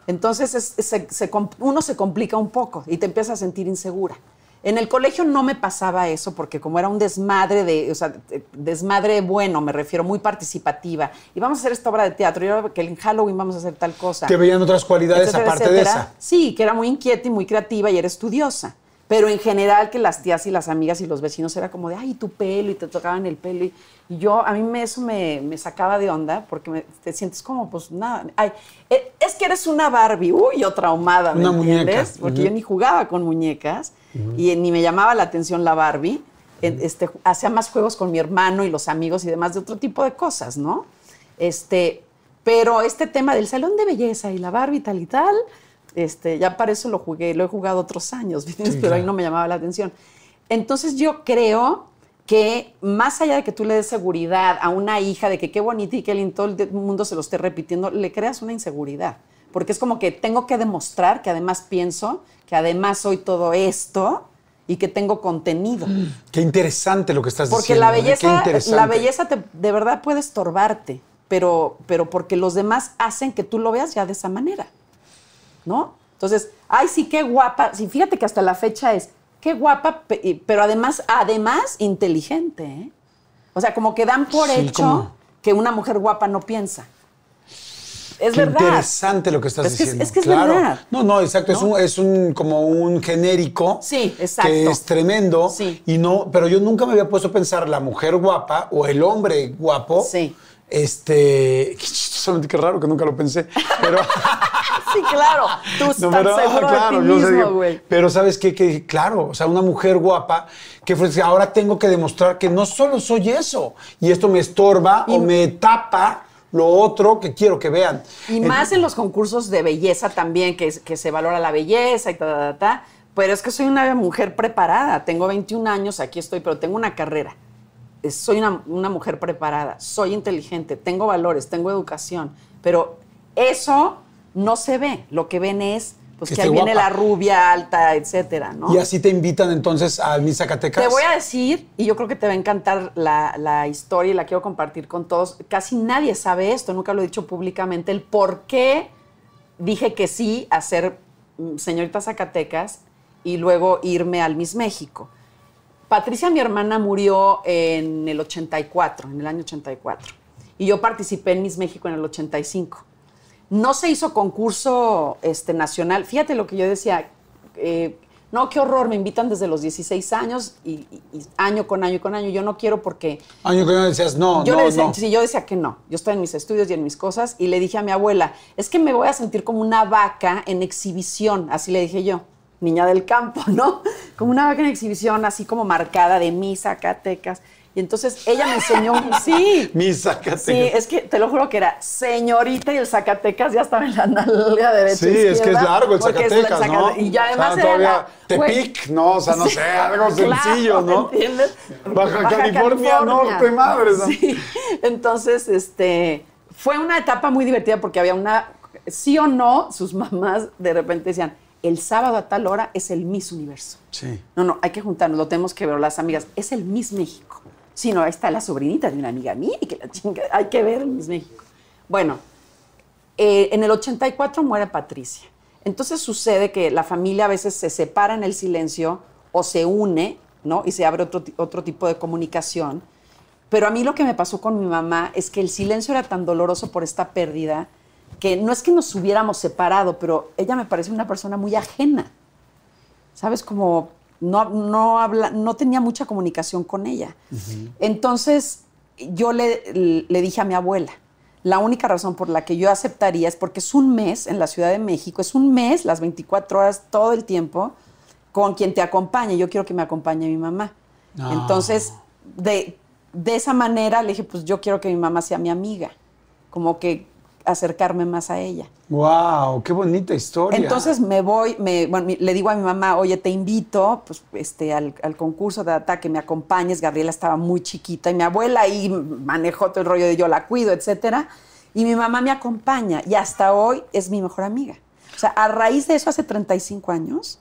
entonces es- se- uno se complica un poco y te empiezas a sentir insegura. En el colegio no me pasaba eso porque como era un desmadre de, o sea, de- desmadre bueno, me refiero, muy participativa. Y vamos a hacer esta obra de teatro, y ahora que en Halloween vamos a hacer tal cosa. Te veían otras cualidades etcétera, aparte de esa. Sí, que era muy inquieta y muy creativa y era estudiosa. Pero en general que las tías y las amigas y los vecinos era como de, ay, tu pelo, y te tocaban el pelo. Y, y yo, a mí me, eso me, me sacaba de onda porque me- te sientes como, pues nada. Ay, eh, es que eres una Barbie, uy, yo traumada, ¿me Una muñeca. entiendes? Porque yo ni jugaba con muñecas y ni me llamaba la atención la Barbie. Este, hacía más juegos con mi hermano y los amigos y demás de otro tipo de cosas, ¿no? Este, pero este tema del salón de belleza y la Barbie tal y tal, este, ya para eso lo jugué, lo he jugado otros años. Sí, pero ahí no me llamaba la atención. Entonces yo creo que más allá de que tú le des seguridad a una hija de que qué bonita y qué lindo todo el mundo se lo esté repitiendo, le creas una inseguridad. Porque es como que tengo que demostrar que además pienso, que además soy todo esto y que tengo contenido. Qué interesante lo que estás Porque diciendo. la ¿eh? Belleza, la belleza te- de verdad puede estorbarte, pero, pero porque los demás hacen que tú lo veas ya de esa manera, ¿no? Entonces, ay, sí, qué guapa. Sí, fíjate que hasta la fecha es, qué guapa, pero además, además inteligente, ¿eh? O sea, como que dan por Sí, hecho que una mujer guapa no piensa. Es Qué verdad. interesante lo que estás Es que es- diciendo. es que es claro. verdad. No, no, exacto. Es, un, es un como un genérico. Sí, exacto. Que es tremendo. Sí. Y no, pero yo nunca me había puesto a pensar la mujer guapa o el hombre guapo. Sí. Este. Qué chistosamente, qué raro que nunca lo pensé. Pero. Sí, claro. Tú estás No, pero, seguro ah, claro, de ti yo sé mismo, que- güey. Pero sabes qué? que claro, o sea, una mujer guapa que ahora tengo que demostrar que no solo soy eso y esto me estorba o me tapa lo otro que quiero que vean. Y más en los concursos de belleza también, que, que se valora la belleza y ta, ta, ta, ta. Pero es que soy una mujer preparada. Tengo 21 años, aquí estoy, pero tengo una carrera. Soy una, una mujer preparada, soy inteligente, tengo valores, tengo educación. Pero eso no se ve. Lo que ven es pues, Que que, esté ahí viene guapa. la rubia alta, etcétera, ¿no? Y así te invitan entonces a Miss Zacatecas. Te voy a decir, y yo creo que te va a encantar la, la historia y la quiero compartir con todos. Casi nadie sabe esto, nunca lo he dicho públicamente, el por qué dije que sí a ser mm, señorita Zacatecas y luego irme al Miss México. Patricia, mi hermana, murió en el 84, en el año 84. Y yo participé en Miss México en el 85. No se hizo concurso este, nacional. Fíjate lo que yo decía. eh, no, qué horror, me invitan desde los 16 años y, y- y año con año con año. Yo no quiero porque Año que no decías, no, yo no, le decía, no. sí, yo decía que no. Yo estoy en mis estudios y en mis cosas y le dije a mi abuela, es que me voy a sentir como una vaca en exhibición, así le dije yo, niña del campo, ¿no? Como una vaca en exhibición, así como marcada de mis Zacatecas. Y entonces ella me enseñó, sí. Miss Zacatecas. Sí, es que te lo juro que era señorita y el Zacatecas ya estaba en la nalga derecha. Sí, es que es largo el la Zacatecas, ¿no? Y ya O además sea, era todavía la- güey. Tepic, ¿no? O sea, no sé, algo sencillo, ¿no? ¿Entiendes? Baja California Norte, madres, ¿no? Sí. Entonces, este, fue una etapa muy divertida porque había una, sí o no, sus mamás de repente decían, el sábado a tal hora es el Miss Universo. Sí. No, no, hay que juntarnos, lo tenemos que ver las amigas. Es el Miss México. Sí, no, ahí está la sobrinita de una amiga mía y que la chinga, hay que ver el Miss México. Bueno, eh, en el 84 muere Patricia. Entonces sucede que la familia a veces se separa en el silencio o se une, ¿no? Y se abre otro, otro tipo de comunicación. Pero a mí lo que me pasó con mi mamá es que el silencio era tan doloroso por esta pérdida que no es que nos hubiéramos separado, pero ella me parece una persona muy ajena. ¿Sabes? Como no, no, habla, no tenía mucha comunicación con ella. Entonces yo le, le dije a mi abuela, la única razón por la que yo aceptaría es porque es un mes en la Ciudad de México, es un mes, las 24 horas, todo el tiempo, con quien te acompañe. Yo quiero que me acompañe mi mamá. Ah. Entonces, de, de esa manera le dije, pues yo quiero que mi mamá sea mi amiga, como que acercarme más a ella. Wow, qué bonita historia. Entonces me voy, me, bueno, le digo a mi mamá, oye, te invito pues, este, al, al concurso de ATA, que me acompañes. Gabriela estaba muy chiquita y mi abuela ahí manejó todo el rollo de yo la cuido, etcétera. Y mi mamá me acompaña y hasta hoy es mi mejor amiga. O sea, a raíz de eso, hace 35 años,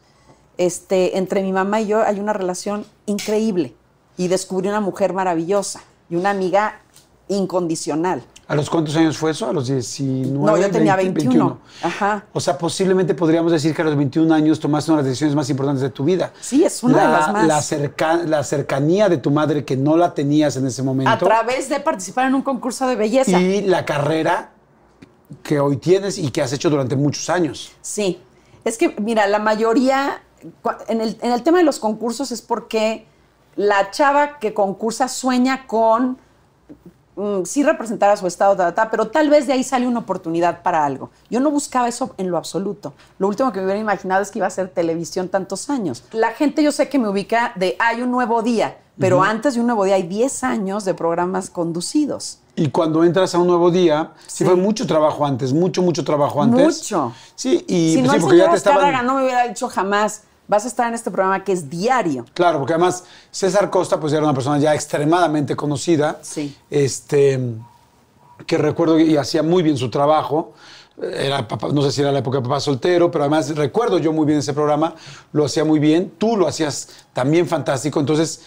este, entre mi mamá y yo hay una relación increíble y descubrí una mujer maravillosa y una amiga incondicional. ¿A los cuántos años fue eso? ¿A los 19? No, yo tenía 20, 21. Ajá. O sea, posiblemente podríamos decir que a los 21 años tomaste una de las decisiones más importantes de tu vida. Sí, es una de La- las más. La, cerca- la cercanía de tu madre que no la tenías en ese momento. A través de participar en un concurso de belleza. y la carrera que hoy tienes y que has hecho durante muchos años. Sí. Es que, mira, la mayoría, en el, en el tema de los concursos es porque la chava que concursa sueña con mm, sí representar a su estado, ta, ta, pero tal vez de ahí sale una oportunidad para algo. Yo no buscaba eso en lo absoluto. Lo último que me hubiera imaginado es que iba a ser televisión tantos años. La gente yo sé que me ubica de hay un nuevo día, pero antes de un nuevo día hay 10 años de programas conducidos. Y cuando entras a un nuevo día, sí, Sí. fue mucho trabajo antes, mucho, mucho trabajo antes. Mucho. Sí, y si pues no, sí, el porque ya señor te estaban. Azcárraga no me hubiera dicho jamás, vas a estar en este programa que es diario. Claro, porque además César Costa pues era una persona ya extremadamente conocida. Sí. Este, que recuerdo y hacía muy bien su trabajo. Era papá- no sé si era la época de papá soltero, pero además recuerdo yo muy bien ese programa, lo hacía muy bien, tú lo hacías también fantástico, entonces,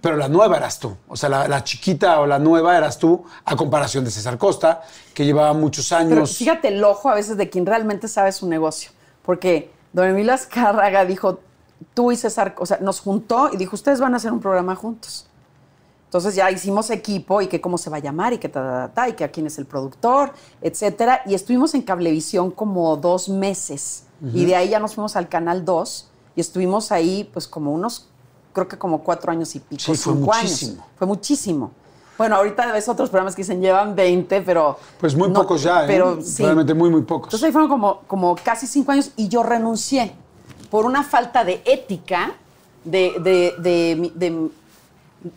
pero la nueva eras tú, o sea, la, la chiquita o la nueva eras tú, a comparación de César Costa, que llevaba muchos Pero años. fíjate el ojo a veces de quien realmente sabe su negocio. Porque don Emilio Azcárraga dijo, tú y César, o sea, nos juntó y dijo, ustedes van a hacer un programa juntos. Entonces ya hicimos equipo y que cómo se va a llamar y que ta, ta, ta, y que a quién es el productor, etcétera. Y estuvimos en Cablevisión como dos meses. Y de ahí ya nos fuimos al Canal 2 y estuvimos ahí pues como unos, creo que como cuatro años y pico, Sí, fue muchísimo. años. Fue muchísimo. Bueno, ahorita ves otros programas que dicen llevan 20, pero... Pues muy no, pocos ya, ¿eh? Pero sí. Realmente muy, muy pocos. Entonces ahí fueron como, como casi cinco años y yo renuncié por una falta de ética, de, de, de,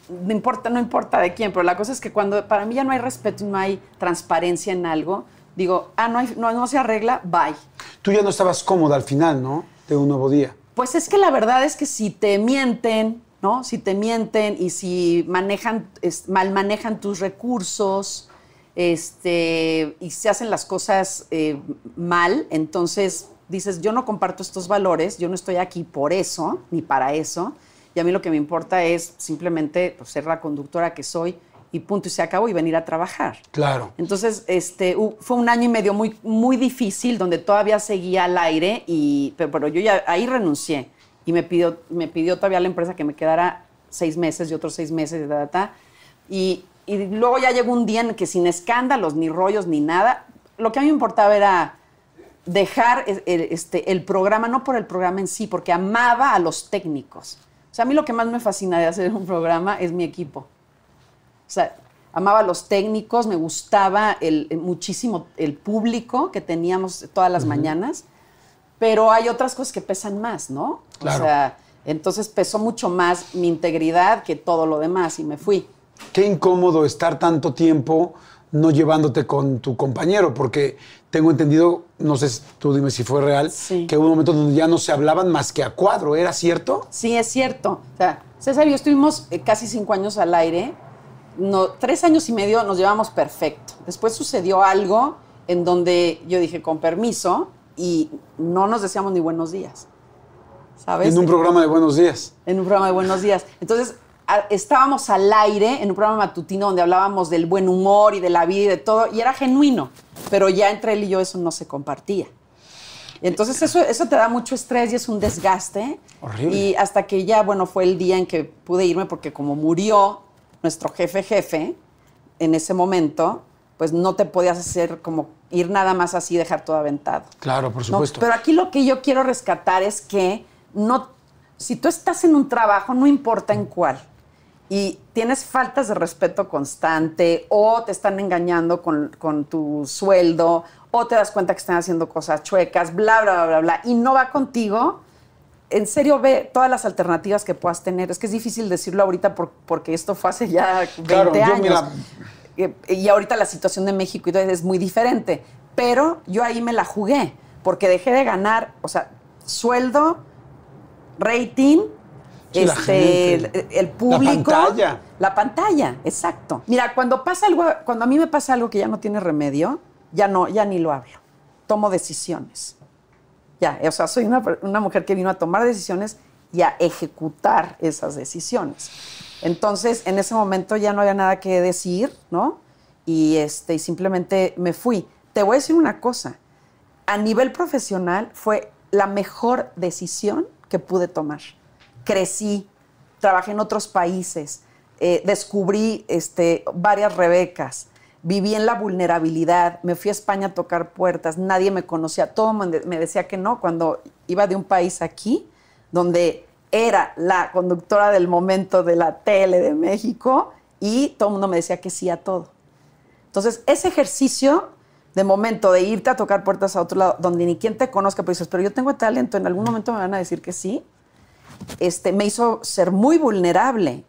no importa, no importa de quién, pero la cosa es que cuando para mí ya no hay respeto y no hay transparencia en algo, digo, ah, no, hay- no, no se arregla, bye. Tú ya no estabas cómoda al final, ¿no? De un nuevo día. Pues es que la verdad es que si te mienten, ¿no? Si te mienten y si manejan, es- mal manejan tus recursos, este, y se hacen las cosas eh, mal, entonces dices, yo no comparto estos valores, yo no estoy aquí por eso, ni para eso, y a mí lo que me importa es simplemente pues, ser la conductora que soy y punto, y se acabó, y venir a trabajar. Claro. Entonces, este, fue un año y medio muy, muy difícil, donde todavía seguía al aire, y, pero, pero yo ya ahí renuncié. Y me pidió, me pidió todavía la empresa que me quedara seis meses y otros seis meses, ta, ta, ta. Y, y luego ya llegó un día en que sin escándalos, ni rollos, ni nada, lo que a mí me importaba era dejar el, el- este, el programa, no por el programa en sí, porque amaba a los técnicos. O sea, a mí lo que más me fascina de hacer un programa es mi equipo. O sea, amaba a los técnicos, me gustaba el, el- muchísimo el público que teníamos todas las mañanas, pero hay otras cosas que pesan más, ¿no? Claro. O sea, entonces pesó mucho más mi integridad que todo lo demás y me fui. Qué incómodo estar tanto tiempo no llevándote con tu compañero, porque tengo entendido, no sé, tú dime si fue real, Sí. que hubo un momento donde ya no se hablaban más que a cuadro, ¿era cierto? Sí, es cierto. O sea, César y yo estuvimos eh, casi cinco años al aire. No, tres años y medio nos llevamos perfecto. Después sucedió algo en donde yo dije, con permiso, y no nos decíamos ni buenos días. ¿Sabes? En un programa de Buenos Días. en un programa de Buenos Días. Entonces, a- estábamos al aire en un programa matutino donde hablábamos del buen humor y de la vida y de todo, y era genuino, pero ya entre él y yo eso no se compartía. Entonces eso, eso te da mucho estrés y es un desgaste. Horrible. Y hasta que ya, bueno, fue el día en que pude irme porque como murió nuestro jefe jefe en ese momento, pues no te podías hacer como ir nada más así, dejar todo aventado. Claro, por ¿no? supuesto. Pero aquí lo que yo quiero rescatar es que no, si tú estás en un trabajo, no importa en cuál, y tienes faltas de respeto constante, o te están engañando con, con tu sueldo, o te das cuenta que están haciendo cosas chuecas, bla, bla, bla, bla, bla, y no va contigo, en serio ve todas las alternativas que puedas tener. Es que es difícil decirlo ahorita por- porque esto fue hace ya 20 Claro, años. Eh, y ahorita la situación de México es muy diferente. Pero yo ahí me la jugué, porque dejé de ganar, o sea, sueldo, rating, Sí, este, el, gente. el público. La pantalla. La pantalla, exacto. Mira, cuando pasa algo, cuando a mí me pasa algo que ya no tiene remedio, ya no, ya ni lo hablo. Tomo decisiones. Ya, o sea, soy una, una mujer que vino a tomar decisiones y a ejecutar esas decisiones. Entonces, en ese momento ya no había nada que decir, ¿no? Y, este, y simplemente me fui. Te voy a decir una cosa. A nivel profesional fue la mejor decisión que pude tomar. Crecí, trabajé en otros países, eh, descubrí este, varias Rebecas, viví en la vulnerabilidad, me fui a España a tocar puertas, nadie me conocía, todo me decía que no cuando iba de un país aquí, donde era la conductora del momento de la tele de México y todo el mundo me decía que sí a todo. Entonces, ese ejercicio de momento de irte a tocar puertas a otro lado, donde ni quien te conozca, pero dices, pero yo tengo talento, en algún momento me van a decir que sí, este, me hizo ser muy vulnerable,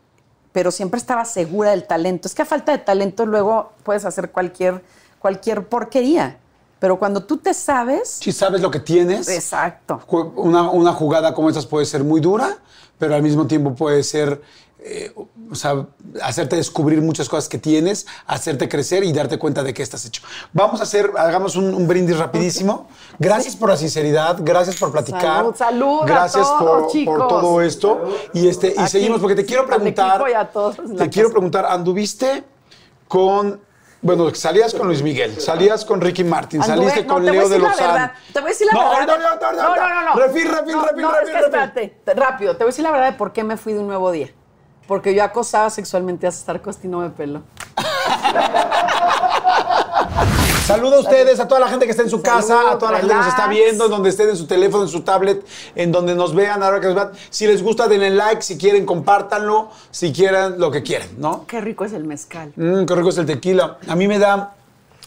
pero siempre estaba segura del talento. Es que a falta de talento luego puedes hacer cualquier, cualquier porquería, pero cuando tú te sabes, Si sabes lo que tienes, exacto. una, una jugada como estas puede ser muy dura, pero al mismo tiempo puede ser, eh, o sea, hacerte descubrir muchas cosas que tienes, hacerte crecer y darte cuenta de qué estás hecho. Vamos a hacer, hagamos un, un brindis rapidísimo. Gracias por la sinceridad, gracias por platicar. Salud, salud a gracias todos, por, por chicos. todo esto. Y, este, y Aquí, seguimos, porque te quiero preguntar, y a todos te quiero casa. preguntar, ¿anduviste con... Bueno, salías con Luis Miguel, salías con Ricky Martin, Anduve- saliste no, con te voy a Leo de decir la Lozano. verdad, Te voy a decir la no, verdad. ahorita, ahorita, ahorita, no, no, no, no. Refil, refil, No, refil, no, refil, es que refil. espérate, te- rápido. Te voy a decir la verdad de por qué me fui de un nuevo día. Porque yo acosaba sexualmente a Starcost y no me peló. Saludo a ustedes, a toda la gente que está en su casa, a toda la gente que nos está viendo, en donde estén, en su teléfono, en su tablet, en donde nos vean, a la hora que nos vean. Si les gusta, denle like, si quieren, compártanlo, si quieren, lo que quieran, ¿no? Qué rico es el mezcal. Mmm, qué rico es el tequila. A mí me da,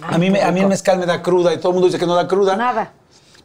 a mí, me- a mí el mezcal me da cruda y todo el mundo dice que no da cruda. Nada.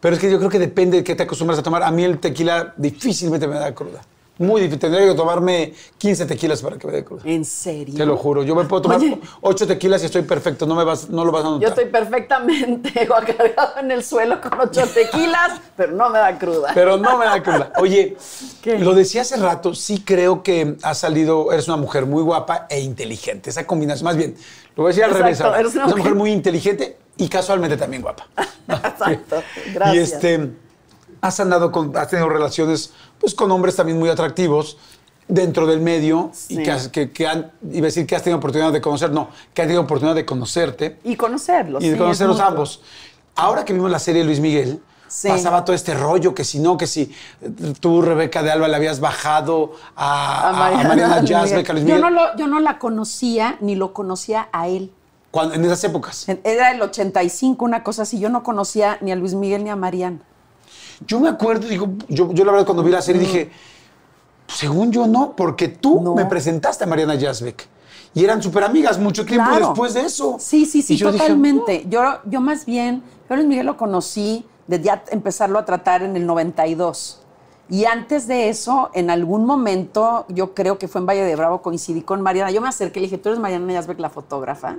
Pero es que yo creo que depende de qué te acostumbras a tomar. A mí el tequila difícilmente me da cruda. Muy difícil. Tendría que tomarme 15 tequilas para que me dé cruda. ¿En serio? Te lo juro. Yo me puedo tomar Oye. 8 tequilas y estoy perfecto. No, me vas, no lo vas a notar. Yo estoy perfectamente cargado en el suelo con ocho tequilas, pero no me da cruda. Pero no me da cruda. Oye, ¿Qué? lo decía hace rato, sí creo que has salido, eres una mujer muy guapa e inteligente. Esa combinación, más bien, lo voy a decir al revés. ahora. eres una mujer mujer- muy inteligente y casualmente también guapa. Exacto. Gracias. Y este, has andado con, has tenido relaciones pues con hombres también muy atractivos dentro del medio y que, has- que, que han, iba a decir que has tenido oportunidad de conocer, no, que has tenido oportunidad de conocerte Y conocerlos. y de sí, conocerlos ambos. Ahora que vimos la serie de Luis Miguel, Sí. pasaba todo este rollo, que si no, que si eh, tú, Rebeca de Alba, le habías bajado a, a- a Mariana Yazbek, a Luis Yo Miguel, no, lo- yo no la conocía ni lo conocía a él. cuando- en esas épocas. Era el 85, una cosa así. Yo no conocía ni a Luis Miguel ni a Mariana. Yo me acuerdo, digo, yo, yo la verdad cuando vi la serie dije, según yo no, porque tú No. me presentaste a Mariana Yazbek. Y eran súper amigas mucho tiempo Claro. después de eso. Sí, sí, sí, dije, totalmente. yo, yo más bien, yo a Luis Miguel lo conocí de ya empezarlo a tratar en el 92. Y antes de eso, en algún momento, yo creo que fue en Valle de Bravo, coincidí con Mariana. Yo me acerqué y le dije, tú eres Mariana Yazbek, la fotógrafa,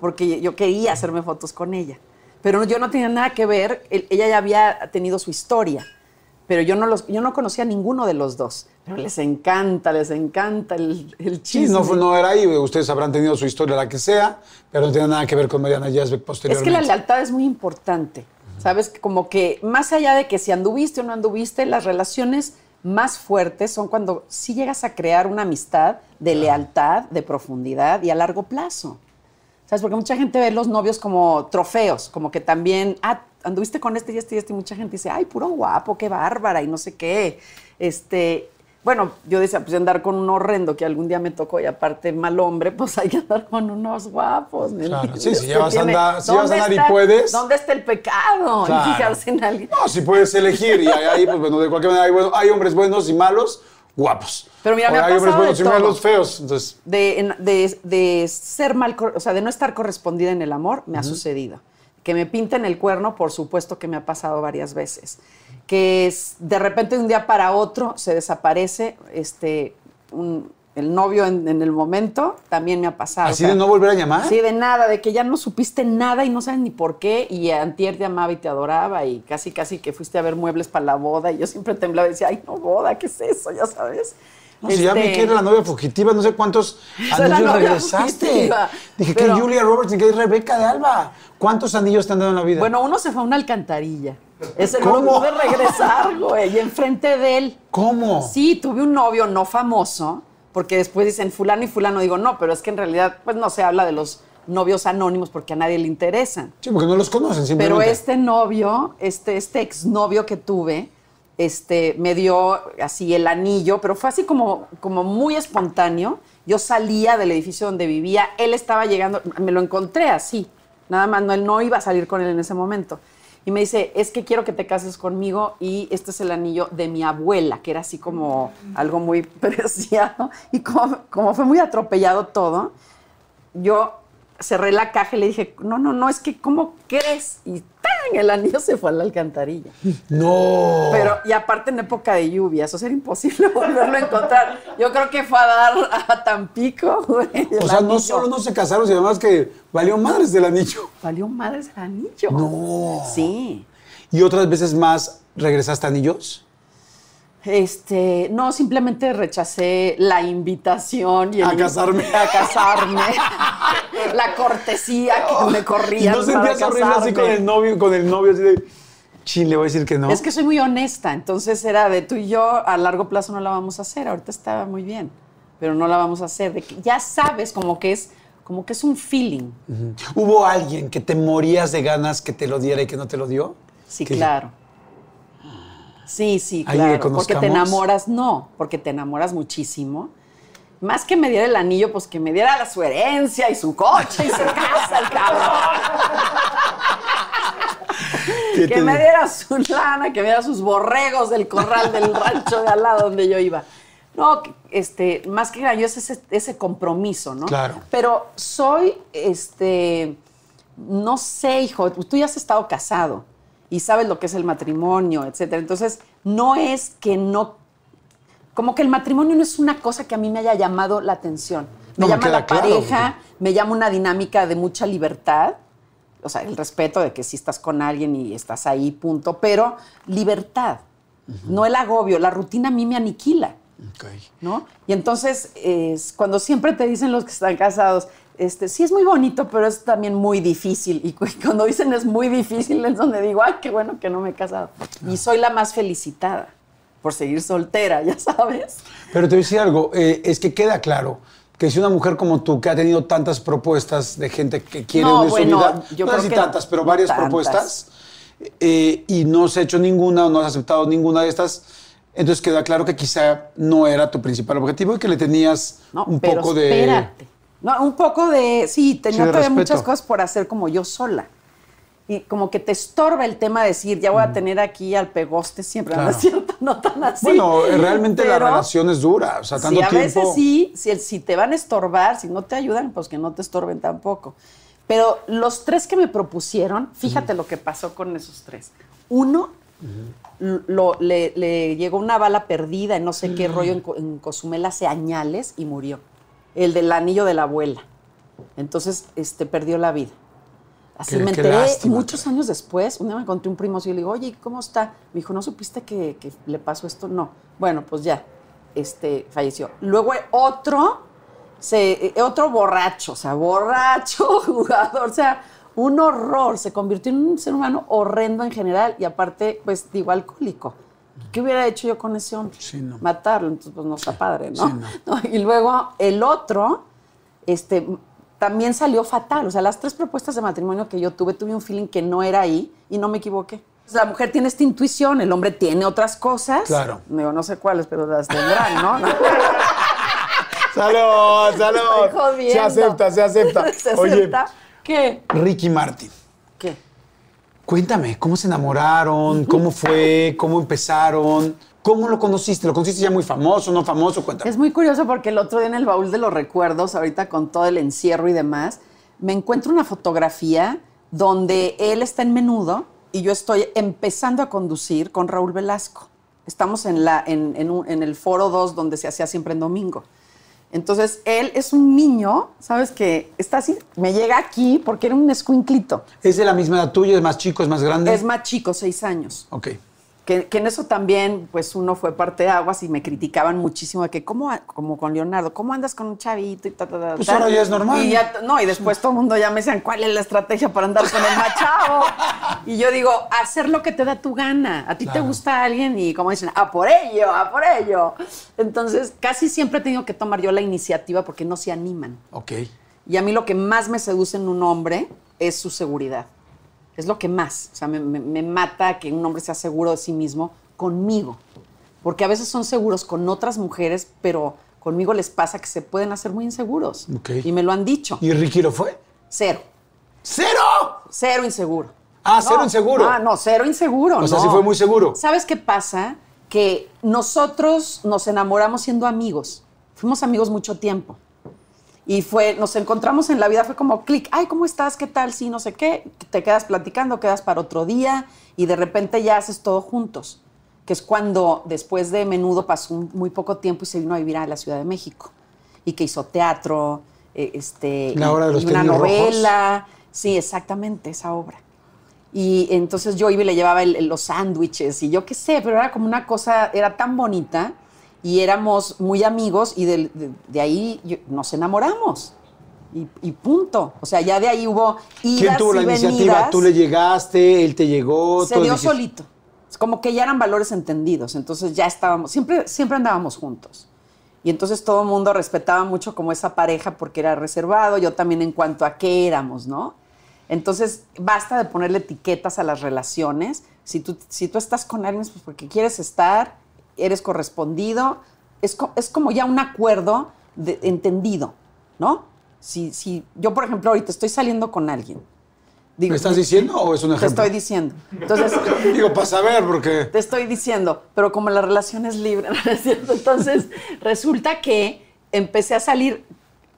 porque yo quería hacerme fotos con ella. Pero yo no tenía nada que ver, ella ya había tenido su historia. Pero yo no, los, yo no conocía a ninguno de los dos. Pero les encanta, les encanta el, el Sí, chisme. no, fue- no era ahí, ustedes habrán tenido su historia, la que sea, pero no tiene nada que ver con Mariana Yazbek Es posteriormente. que la lealtad es muy importante. ¿Sabes? Como que más allá de que si anduviste o no anduviste, las relaciones más fuertes son cuando sí llegas a crear una amistad de lealtad, de profundidad y a largo plazo. ¿Sabes? Porque mucha gente ve los novios como trofeos, como que también, ah, anduviste con este y este y este, y mucha gente dice, ay, puro guapo, qué bárbara, y no sé qué. Este, bueno, yo decía, pues andar con un horrendo que algún día me tocó, y aparte mal hombre, pues hay que andar con unos guapos. ¿me Claro, sí, si Que ya vas a andar- si ya vas a ¿dónde andar y puedes? ¿Dónde está el pecado? Claro. En fijarse en alguien. No, si puedes elegir y ahí, pues bueno, de cualquier manera hay, bueno, hay hombres buenos y malos, guapos. Pero mira, me ha pasado de y todo. malos feos. Entonces, de, de- de ser mal, o sea, de no estar correspondida en el amor, me ha sucedido. Que me pinten el cuerno, por supuesto que me ha pasado varias veces. Que es, de repente de un día para otro se desaparece este, un- el novio en, en el momento, también me ha pasado. así O sea, de no volver a llamar. Sí, de nada, de que ya no supiste nada y no sabes ni por qué. Y antier te amaba y te adoraba y casi, casi que fuiste a ver muebles para la boda. Y yo siempre temblaba y decía, ay, no, boda, ¿qué es eso? Ya sabes. No, si ya vi Este, que era la novia fugitiva, no sé cuántos anillos regresaste. fugitiva. Dije Pero- que Julia Roberts y que Rebeca de Alba. ¿Cuántos anillos te han dado en la vida? Bueno, uno se fue a una alcantarilla. Ese no ¿Cómo? lo pude regresar, güey. Y enfrente de él. ¿cómo? Sí, tuve un novio no famoso, porque después dicen fulano y fulano. Digo, no, pero es que en realidad, pues no se habla de los novios anónimos porque a nadie le interesan. Sí, porque no los conocen Pero simplemente. este novio, este, este exnovio que tuve, este, me dio así el anillo, pero fue así como, como muy espontáneo. Yo salía del edificio donde vivía, él estaba llegando, me lo encontré así, nada más, no, él no iba a salir con él en ese momento. Y me dice, es que quiero que te cases conmigo y este es el anillo de mi abuela, que era así como algo muy preciado. Y como, como fue muy atropellado todo, yo cerré la caja y le dije, no, no, no, es que ¿cómo crees? Y. el anillo se fue a la alcantarilla. No. Pero, y aparte en época de lluvia, eso era imposible volverlo a encontrar. Yo creo que fue a dar a Tampico, güey. o sea, no solo no se casaron, sino además que valió madres del anillo. Valió madres el anillo. No. Sí. ¿Y otras veces más regresaste anillos? Este, no, simplemente rechacé la invitación y el- A casarme. A casarme. la cortesía que me ¿Y corrían no sentías horrible así con el novio, con el novio así de, chin, le voy a decir que no? Es que soy muy honesta, entonces era de tú y yo a largo plazo no la vamos a hacer. Ahorita estaba muy bien, pero no la vamos a hacer. De que ya sabes como que es como que es un feeling. ¿Hubo alguien que te morías de ganas que te lo diera y que no te lo dio? Sí, claro. Sí, sí, ¿Alguien que claro. Porque te enamoras, no, porque te enamoras muchísimo. más que me diera el anillo, pues que me diera la, su herencia y su coche y su casa, el cabrón. que me diera su lana, que me diera sus borregos del corral del rancho de al lado donde yo iba. No, este, más que yo es ese, ese compromiso, ¿no? Claro. Pero soy, este, no sé, hijo, tú ya has estado casado y sabes lo que es el matrimonio, etcétera. Entonces, no es que no, como que el matrimonio no es una cosa que a mí me haya llamado la atención. Me No, llama la claro. pareja, me llama una dinámica de mucha libertad. O sea, el respeto de que si estás con alguien y estás ahí, punto. Pero libertad, no el agobio. La rutina a mí me aniquila. Ok. ¿no? Y entonces, es cuando siempre te dicen los que están casados, este, sí es muy bonito, pero es también muy difícil. Y cu- cuando dicen es muy difícil, es donde digo, ay, qué bueno que no me he casado. Y soy la más felicitada por seguir soltera, ya sabes. Pero te voy a decir algo, eh, es que queda claro que si una mujer como tú, que ha tenido tantas propuestas de gente que quiere No, unir bueno, su vida, yo no creo que tantas, pero varias tantas. propuestas, eh, y no has hecho ninguna o no has aceptado ninguna de estas, entonces queda claro que quizá no era tu principal objetivo y que le tenías No, un pero poco de... espérate. No, un poco de, sí, tenía Sí, todavía muchas cosas por hacer como yo sola. Y como que te estorba el tema de decir, ya voy a tener aquí al pegoste siempre, ¿no Claro. es cierto? No tan así. Bueno, realmente la relación es dura, o sea, tanto Sí, a tiempo... veces sí, si, te van a estorbar, si no te ayudan, pues que no te estorben tampoco. Pero los tres que me propusieron, fíjate lo que pasó con esos tres. Uno, lo- le, le llegó una bala perdida en no sé qué rollo en, en Cozumel hace añales y murió. El del anillo de la abuela. Entonces, este, perdió la vida. Así Qué- me enteré lástima, muchos años después. Un día me encontré un primo así y le digo, oye, ¿cómo está? Me dijo, ¿no supiste que, que le pasó esto? No. Bueno, pues ya, este, falleció. Luego otro, se, eh, otro borracho, o sea, borracho, jugador, o sea, un horror. Se convirtió en un ser humano horrendo en general y aparte, pues, digo, alcohólico. ¿Qué hubiera hecho yo con ese hombre? Sí, no. Matarlo, entonces pues no está padre, ¿no? Sí, No, Y luego el otro, este, también salió fatal. O sea, las tres propuestas de matrimonio que yo tuve, tuve un feeling que no era ahí y no me equivoqué. La mujer tiene esta intuición, el hombre tiene otras cosas. Claro. Digo, no sé cuáles, pero las tendrán, ¿no? ¡Salud, salud! Se acepta, se acepta. ¿Se Oye, acepta? ¿Qué? Ricky Martin. Cuéntame, ¿cómo se enamoraron? ¿Cómo fue? ¿Cómo empezaron? ¿Cómo lo conociste? ¿Lo conociste ya muy famoso, no famoso? Cuéntame. Es muy curioso porque el otro día en el baúl de los recuerdos, ahorita con todo el encierro y demás, me encuentro una fotografía donde él está en menudo y yo estoy empezando a conducir con Raúl Velasco. Estamos en, en el foro 2 donde se hacía siempre en domingo. Entonces, él es un niño, ¿sabes? Que está así, me llega aquí porque era un escuinclito. ¿Es de la misma edad tuya? ¿Es más chico? ¿Es más grande? Es más chico, seis años. Ok. Que, que en eso también, pues uno fue parte de aguas y me criticaban muchísimo de que, ¿cómo, como con Leonardo, ¿cómo andas con un chavito y ta, ta, ta, Pues ahora ya es normal. Y ya, no, y después todo el mundo ya me decían, ¿cuál es la estrategia para andar con el machado? y yo digo, hacer lo que te da tu gana. A ti te gusta alguien y como dicen, a por ello, a por ello. Entonces, casi siempre he tenido que tomar yo la iniciativa porque no se animan. Ok. Y a mí lo que más me seduce en un hombre es su seguridad. Es lo que más. O sea, me, me- me mata que un hombre sea seguro de sí mismo conmigo. Porque a veces son seguros con otras mujeres, pero conmigo les pasa que se pueden hacer muy inseguros. Ok. Y me lo han dicho. ¿Y Ricky lo fue? Cero. ¡Cero! Cero inseguro. Ah, cero inseguro. Ah, no, cero inseguro. O sea, sí fue muy seguro. ¿Sabes qué pasa? Que nosotros nos enamoramos siendo amigos. Fuimos amigos mucho tiempo. Y fue, nos encontramos en la vida, fue como clic, ay, ¿cómo estás? ¿Qué tal? Sí, no sé qué. Te quedas platicando, quedas para otro día y de repente ya haces todo juntos. Que es cuando después de menudo pasó un- muy poco tiempo y se vino a vivir a la Ciudad de México. Y que hizo teatro, eh, este, La hora de los y una tenis rojos. novela. Sí, exactamente, esa obra. Y entonces yo iba y le llevaba el- los sándwiches y yo qué sé, pero era como una cosa, era tan bonita y éramos muy amigos y de, de ahí nos enamoramos. Y, y punto. O sea, ya de ahí hubo idas ¿Quién tuvo la y iniciativa? venidas. ¿Tú le llegaste? ¿Él te llegó? Se dio solito. Es como que ya eran valores entendidos. Entonces ya estábamos, siempre, siempre andábamos juntos. Y entonces todo el mundo respetaba mucho como esa pareja porque era reservado, yo también en cuanto a qué éramos, ¿no? Entonces basta de ponerle etiquetas a las relaciones. Si tú, si tú estás con alguien, pues porque quieres estar, eres correspondido. Es, co- es como ya un acuerdo de- entendido, ¿no? Si, si yo, por ejemplo, ahorita estoy saliendo con alguien. Digo, ¿Me estás diciendo o es un Te ejemplo? estoy diciendo. Entonces, Digo, para saber, porque... te estoy diciendo, pero como la relación es libre, ¿no es cierto? Entonces, resulta que empecé a salir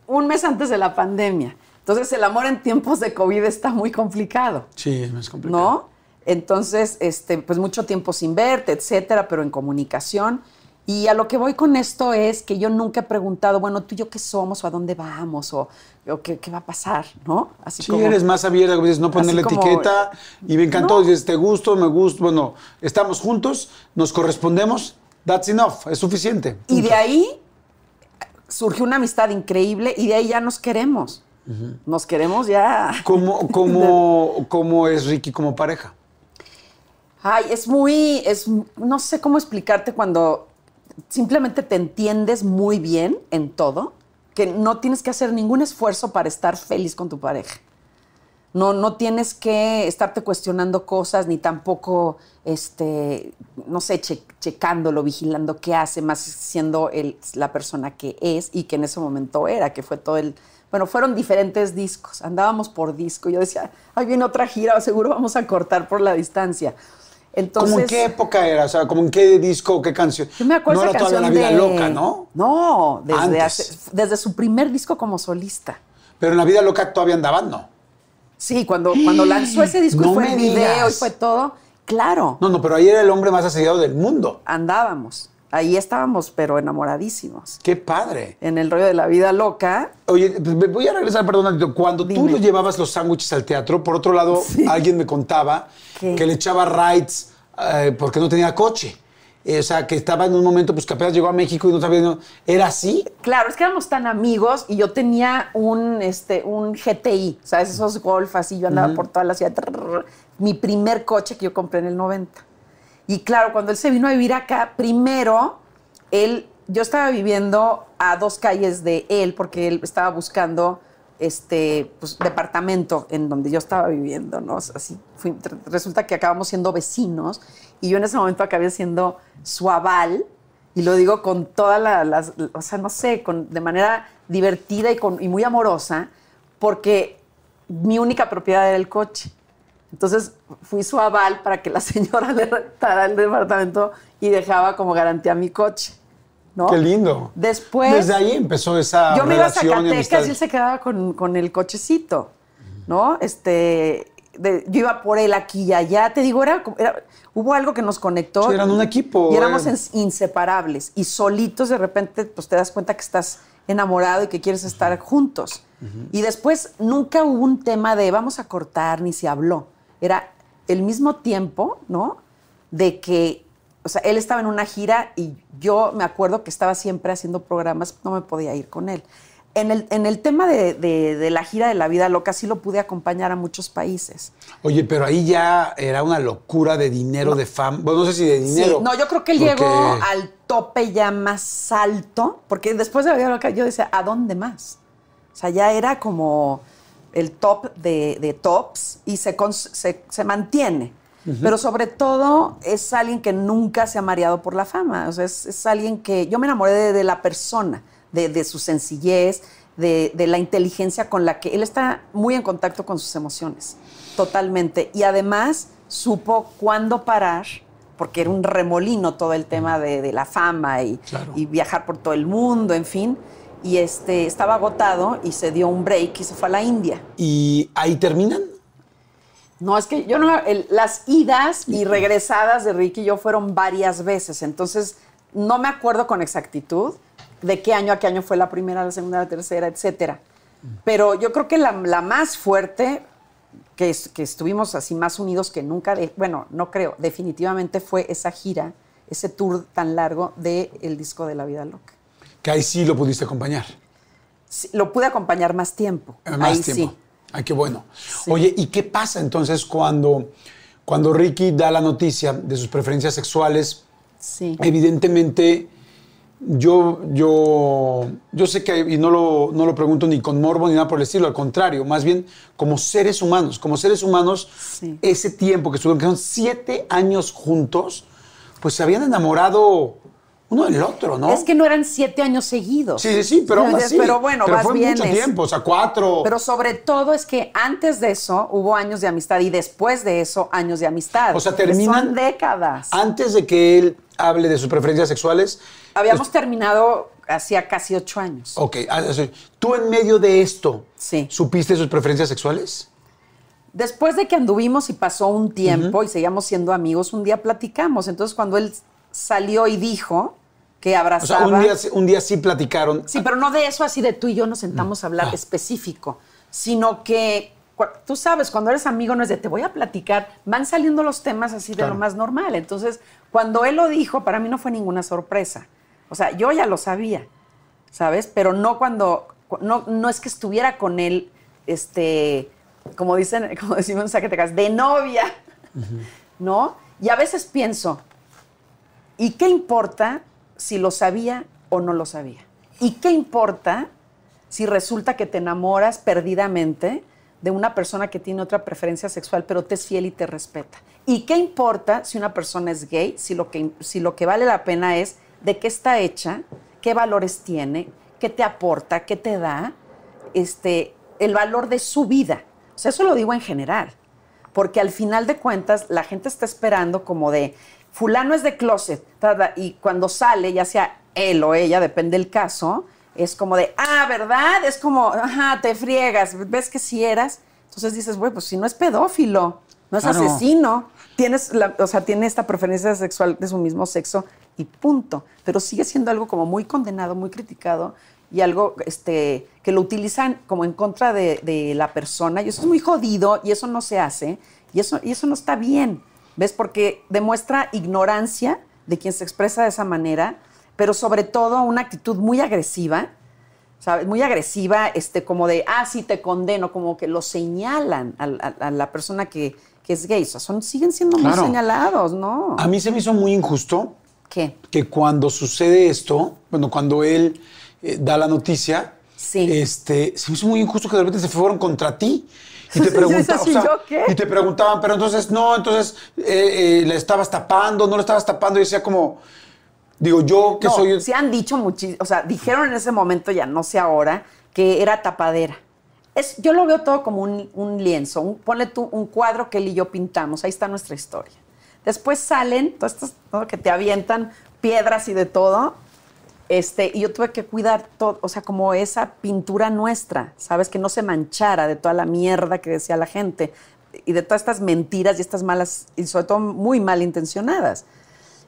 un mes antes de la pandemia. Entonces, el amor en tiempos de COVID está muy complicado. Sí, es más complicado. ¿no? Entonces, este, pues mucho tiempo sin verte, etcétera, pero en comunicación. Y a lo que voy con esto es que yo nunca he preguntado, bueno, tú y yo qué somos, o a dónde vamos, o, o qué, qué va a pasar, ¿no? Así Sí, eres más abierta, como dices, no ponerle como- etiqueta. Y me encantó, No. dices, te gusto, me gusta, bueno, estamos juntos, nos correspondemos, that's enough, es suficiente. Y punto. de ahí surgió una amistad increíble y de ahí ya nos queremos. Nos queremos ya. ¿Cómo, cómo, cómo es Ricky como pareja? Ay, es muy, es, no sé cómo explicarte cuando simplemente te entiendes muy bien en todo, que no tienes que hacer ningún esfuerzo para estar feliz con tu pareja. No, no tienes que estarte cuestionando cosas, ni tampoco, este, no sé, che- checándolo, vigilando qué hace, más siendo él la persona que es y que en ese momento era, que fue todo el... Bueno, fueron diferentes discos, andábamos por disco. Yo decía, ahí viene otra gira, seguro vamos a cortar por la distancia. Entonces, ¿Cómo en qué época era? O sea, ¿como en qué disco, qué canción? yo me acuerdo no era todavía La Vida de- Loca, ¿no? No, desde, hace- desde su primer disco como solista. Pero en La Vida Loca todavía andaban, ¿no? Sí, cuando, cuando lanzó ese disco No y fue el video digas. y fue todo, claro, No, no, pero ahí era el hombre más asediado del mundo. andábamos. Ahí estábamos, pero enamoradísimos. ¡Qué padre! En el rollo de la vida loca. Oye, pues, voy a regresar, perdón, cuando tú lo llevabas los sándwiches al teatro, por otro lado, alguien me contaba ¿Qué? que le echaba rides eh, porque no tenía coche. Eh, o sea, que estaba en un momento, pues que apenas llegó a México y no sabía. no- ¿Era así? Claro, es que éramos tan amigos y yo tenía un, este, un GTI, ¿sabes? Esos golf así, yo andaba por toda la ciudad. mi primer coche que yo compré en el 90. Y claro, cuando él se vino a vivir acá, primero, él, yo estaba viviendo a dos calles de él porque él estaba buscando este pues, departamento en donde yo estaba viviendo, ¿no? Así, resulta que acabamos siendo vecinos y yo en ese momento acabé siendo su aval y lo digo con toda la, las, o sea, no sé, con, de manera divertida y, con, y muy amorosa, porque mi única propiedad era el coche. Entonces fui su aval para que la señora le rentara el departamento y dejaba como garantía mi coche. ¿no? ¡Qué lindo! Después. Desde ahí empezó esa Yo me iba a. Zacatecas y él se quedaba con, con el cochecito, ¿no? Este, de- yo iba por él aquí y allá. Te digo, era, era- hubo algo que nos conectó. Sí, eran un equipo, Y éramos eh. ins- inseparables. Y solitos de repente, pues te das cuenta que estás enamorado y que quieres estar juntos. Y después nunca hubo un tema de vamos a cortar, ni se habló. Era el mismo tiempo, ¿no? De que, o sea, él estaba en una gira y yo me acuerdo que estaba siempre haciendo programas, no me podía ir con él. En el, en el tema de, de- de la gira de la vida loca, sí lo pude acompañar a muchos países. Oye, pero ahí ya era una locura de dinero, de fama. Bueno, no sé si de dinero. Sí, no, yo creo que él porque- llegó al tope ya más alto, porque después de la vida loca yo decía, ¿a dónde más? O sea, ya era como el top de, de tops y se, cons- se, se mantiene. Pero sobre todo es alguien que nunca se ha mareado por la fama. O sea, es, es alguien que yo me enamoré de, de la persona, de, de su sencillez, de, de la inteligencia con la que él está muy en contacto con sus emociones, totalmente. Y además supo cuándo parar, porque era un remolino todo el tema de, de la fama y, Claro. y viajar por todo el mundo, en fin. Y este, estaba agotado y se dio un break y se fue a la India. ¿Y ahí terminan? No, es que yo no. el- las idas y regresadas de Ricky y yo fueron varias veces. Entonces, no me acuerdo con exactitud de qué año a qué año fue la primera, la segunda, la tercera, etcétera. Pero yo creo que la, la más fuerte, que, que estuvimos así más unidos que nunca, de- bueno, no creo, definitivamente fue esa gira, ese tour tan largo del el disco de La Vida Loca. Que ahí sí lo pudiste acompañar. Sí, lo pude acompañar más tiempo. Más Ahí tiempo. sí. Ay, qué bueno. Oye, ¿y qué pasa entonces cuando, cuando Ricky da la noticia de sus preferencias sexuales? Sí. Evidentemente, yo, yo, yo sé que, y no lo, no lo pregunto ni con morbo ni nada por el estilo, al contrario, más bien como seres humanos, como seres humanos, Sí. ese tiempo que estuvieron, que son siete años juntos, pues se habían enamorado uno del otro, ¿no? Es que no eran siete años seguidos. Sí, sí, sí, pero aún así. Pero bueno, pero vas fue vienes. mucho tiempo, o sea, cuatro. Pero sobre todo es que antes de eso hubo años de amistad y después de eso años de amistad. O sea, terminan- Son décadas. Antes de que él hable de sus preferencias sexuales. Habíamos terminado hacía casi ocho años. Ok, ah, tú en medio de esto, Sí. ¿supiste sus preferencias sexuales? Después de que anduvimos y pasó un tiempo y seguíamos siendo amigos, un día platicamos. Entonces, cuando él salió y dijo que O sea, abrazaba. un día, un día sí platicaron. Sí, pero no de eso así de tú y yo nos sentamos a hablar Ah. específico, sino que tú sabes, cuando eres amigo no es de te voy a platicar, van saliendo los temas así de Claro. lo más normal. Entonces, cuando él lo dijo, para mí no fue ninguna sorpresa. O sea, yo ya lo sabía, ¿sabes? Pero no cuando, cu- no, no es que estuviera con él, este, como dicen, como decimos en Zacatecas, de novia, ¿no? Y a veces pienso, ¿Y qué importa si lo sabía o no lo sabía? ¿Y qué importa si resulta que te enamoras perdidamente de una persona que tiene otra preferencia sexual, pero te es fiel y te respeta? ¿Y qué importa si una persona es gay, si lo que, vale la pena es de qué está hecha, qué valores tiene, qué te aporta, qué te da, este, el valor de su vida? O sea, eso lo digo en general porque al final de cuentas la gente está esperando como de fulano es de closet y cuando sale, ya sea él o ella, depende del caso, es como de, ah, ¿verdad? Es como, ajá, te friegas, ves que si eras. Entonces dices, güey, pues si no es pedófilo, no es Claro. asesino, tienes, la- o sea, tiene esta preferencia sexual de su mismo sexo y punto. Pero sigue siendo algo como muy condenado, muy criticado y algo este, que lo utilizan como en contra de, de la persona y eso es muy jodido y eso no se hace y eso, y eso no está bien, ¿ves? Porque demuestra ignorancia de quien se expresa de esa manera, pero sobre todo una actitud muy agresiva, ¿sabes? Muy agresiva, este, como de, ah, sí, te condeno, como que lo señalan a, a- a la persona que, que es gay. O sea, son, siguen siendo Claro. muy señalados, ¿no? A mí se me hizo muy injusto ¿Qué? que cuando sucede esto, bueno, cuando él eh, da la noticia, Sí. este, se me hizo muy injusto que de repente se fueron contra ti. Y te, pregunta- o sea, y te preguntaban, pero entonces, no, entonces, eh, eh, ¿le estabas tapando? ¿No le estabas tapando? Y decía como, digo, yo que No, soy... sí han dicho muchísimo, o sea, dijeron en ese momento, ya no sé ahora, que era tapadera. Es, yo lo veo todo como un, un lienzo, un, ponle tú un cuadro que él y yo pintamos, ahí está nuestra historia. Después salen, todas estas ¿no? que te avientan piedras y de todo, este, y yo tuve que cuidar todo, o sea, como esa pintura nuestra, ¿sabes? Que no se manchara de toda la mierda que decía la gente y de todas estas mentiras y estas malas, y sobre todo muy malintencionadas.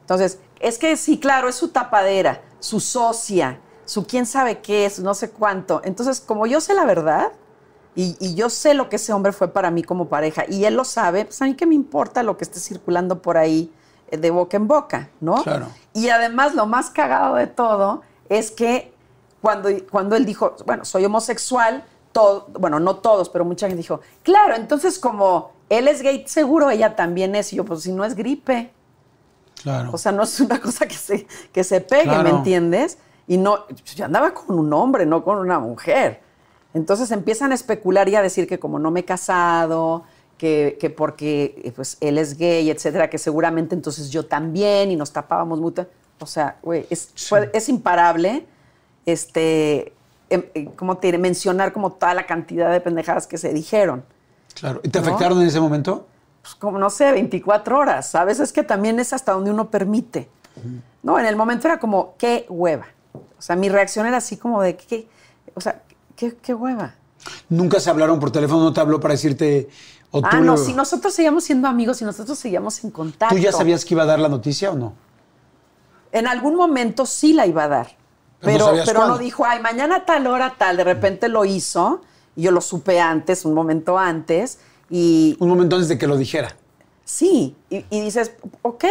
Entonces, es que sí, claro, es su tapadera, su socia, su quién sabe qué es, no sé cuánto. Entonces, como yo sé la verdad y, y yo sé lo que ese hombre fue para mí como pareja y él lo sabe, pues a mí qué me importa lo que esté circulando por ahí de boca en boca, ¿no? Claro. Y además, lo más cagado de todo es que cuando, cuando él dijo, bueno, soy homosexual, todo, bueno, no todos, pero mucha gente dijo, claro, entonces como él es gay, seguro ella también es. Y yo, pues si no es gripe. Claro. O sea, no es una cosa que se, que se pegue, ¿me entiendes? Y no, yo andaba con un hombre, no con una mujer. Entonces empiezan a especular y a decir que como no me he casado, que, que porque eh, pues, él es gay, etcétera, que seguramente entonces yo también y nos tapábamos mucho. O sea, güey, es, fue- es imparable este, em, eh, ¿cómo te diré? mencionar como toda la cantidad de pendejadas que se dijeron claro. ¿Y te ¿no? afectaron en ese momento? pues como no sé, 24 horas, ¿sabes? Es que también es hasta donde uno permite. No, en el momento era como, qué hueva. O sea, mi reacción era así como de, ¿qué? O sea, qué, qué hueva. Nunca se hablaron por teléfono, no te habló para decirte... O Ah, no, lo- si nosotros seguíamos siendo amigos y nosotros seguíamos en contacto. ¿Tú ya sabías que iba a dar la noticia o no? En algún momento sí la iba a dar. Pero no Pero, sabías pero cuándo. no dijo, ay, mañana tal hora tal. De repente lo hizo y yo lo supe antes, un momento antes. Y Un momento antes de que lo dijera. sí, y, y dices, ok.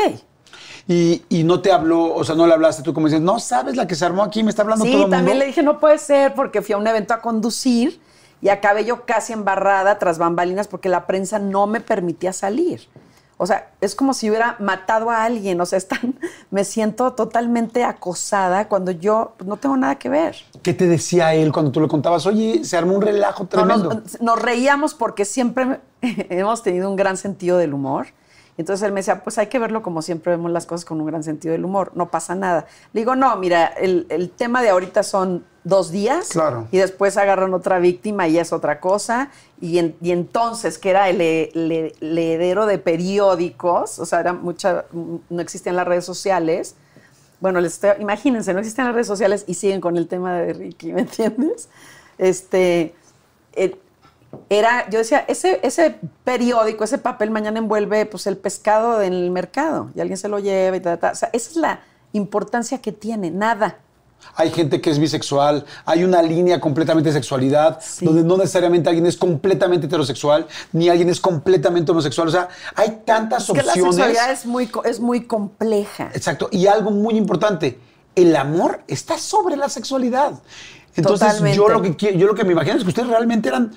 Y, y no te habló, o sea, no le hablaste tú como dices, no sabes la que se armó aquí, me está hablando Sí, todo el mundo. también le dije, no puede ser, porque fui a un evento a conducir y acabé yo casi embarrada tras bambalinas porque la prensa no me permitía salir. O sea, es como si hubiera matado a alguien. O sea, están, me siento totalmente acosada cuando yo pues, no tengo nada que ver. ¿Qué te decía él cuando tú le contabas? Oye, se armó un relajo No, tremendo. nos, nos reíamos porque siempre hemos tenido un gran sentido del humor Entonces él me decía, pues hay que verlo como siempre vemos las cosas con un gran sentido del humor, no pasa nada. Le digo, no, mira, el, el tema de ahorita son dos días Claro. y después agarran otra víctima y es otra cosa. Y, en- y entonces, que era el, heredero de periódicos, o sea, era mucha, no existían las redes sociales. Bueno, les estoy- imagínense, no existen las redes sociales y siguen con el tema de Ricky, ¿me entiendes? Este, eh, era, yo decía, ese, ese periódico, ese papel mañana envuelve pues, el pescado en el mercado y alguien se lo lleva y tal. O sea, esa es la importancia que tiene, nada. Hay gente que es bisexual, hay una línea completamente de sexualidad, Sí. donde no necesariamente alguien es completamente heterosexual, ni alguien es completamente homosexual. O sea, hay tantas Es que la opciones. sexualidad es muy, es muy compleja. Exacto. Y algo muy importante, el amor está sobre la sexualidad. Entonces, Totalmente. yo lo que yo lo que me imagino es que ustedes realmente eran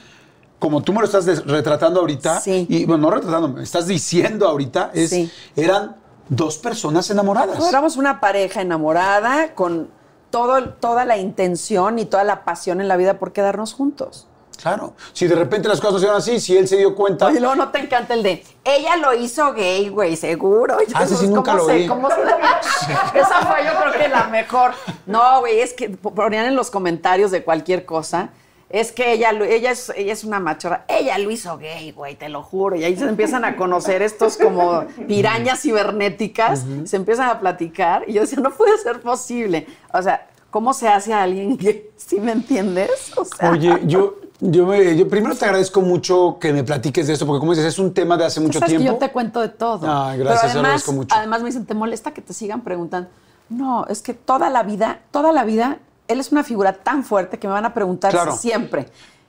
como tú me lo estás retratando ahorita Sí. y bueno, no retratando, me estás diciendo ahorita es Sí. eran dos personas enamoradas. Éramos una pareja enamorada con todo, toda la intención y toda la pasión en la vida por quedarnos juntos. Claro. Si de repente las cosas no se dan así, si él se dio cuenta, Y luego no te encanta el de, ella lo hizo gay, güey, seguro. Ah, sí pues, nunca ¿cómo lo vi. cómo se- Esa fue yo creo que la mejor. No, güey, es que ponían en los comentarios de cualquier cosa. Es que ella, ella, es, ella es una machorra. Ella lo hizo gay, güey, te lo juro. Y ahí se empiezan a conocer estos como pirañas cibernéticas. Se empiezan a platicar. Y yo decía, no puede ser posible. O sea, ¿cómo se hace a alguien gay? ¿Sí me entiendes? O sea, Oye, yo, yo, me- yo primero te agradezco mucho que me platiques de esto, porque como dices, es un tema de hace mucho Sabes que tiempo. yo te cuento de todo. Ay, gracias, Pero además, agradezco mucho. además me dicen, ¿te molesta que te sigan preguntando? No, es que toda la vida, toda la vida, él es una figura tan fuerte que me van a preguntar Claro. siempre.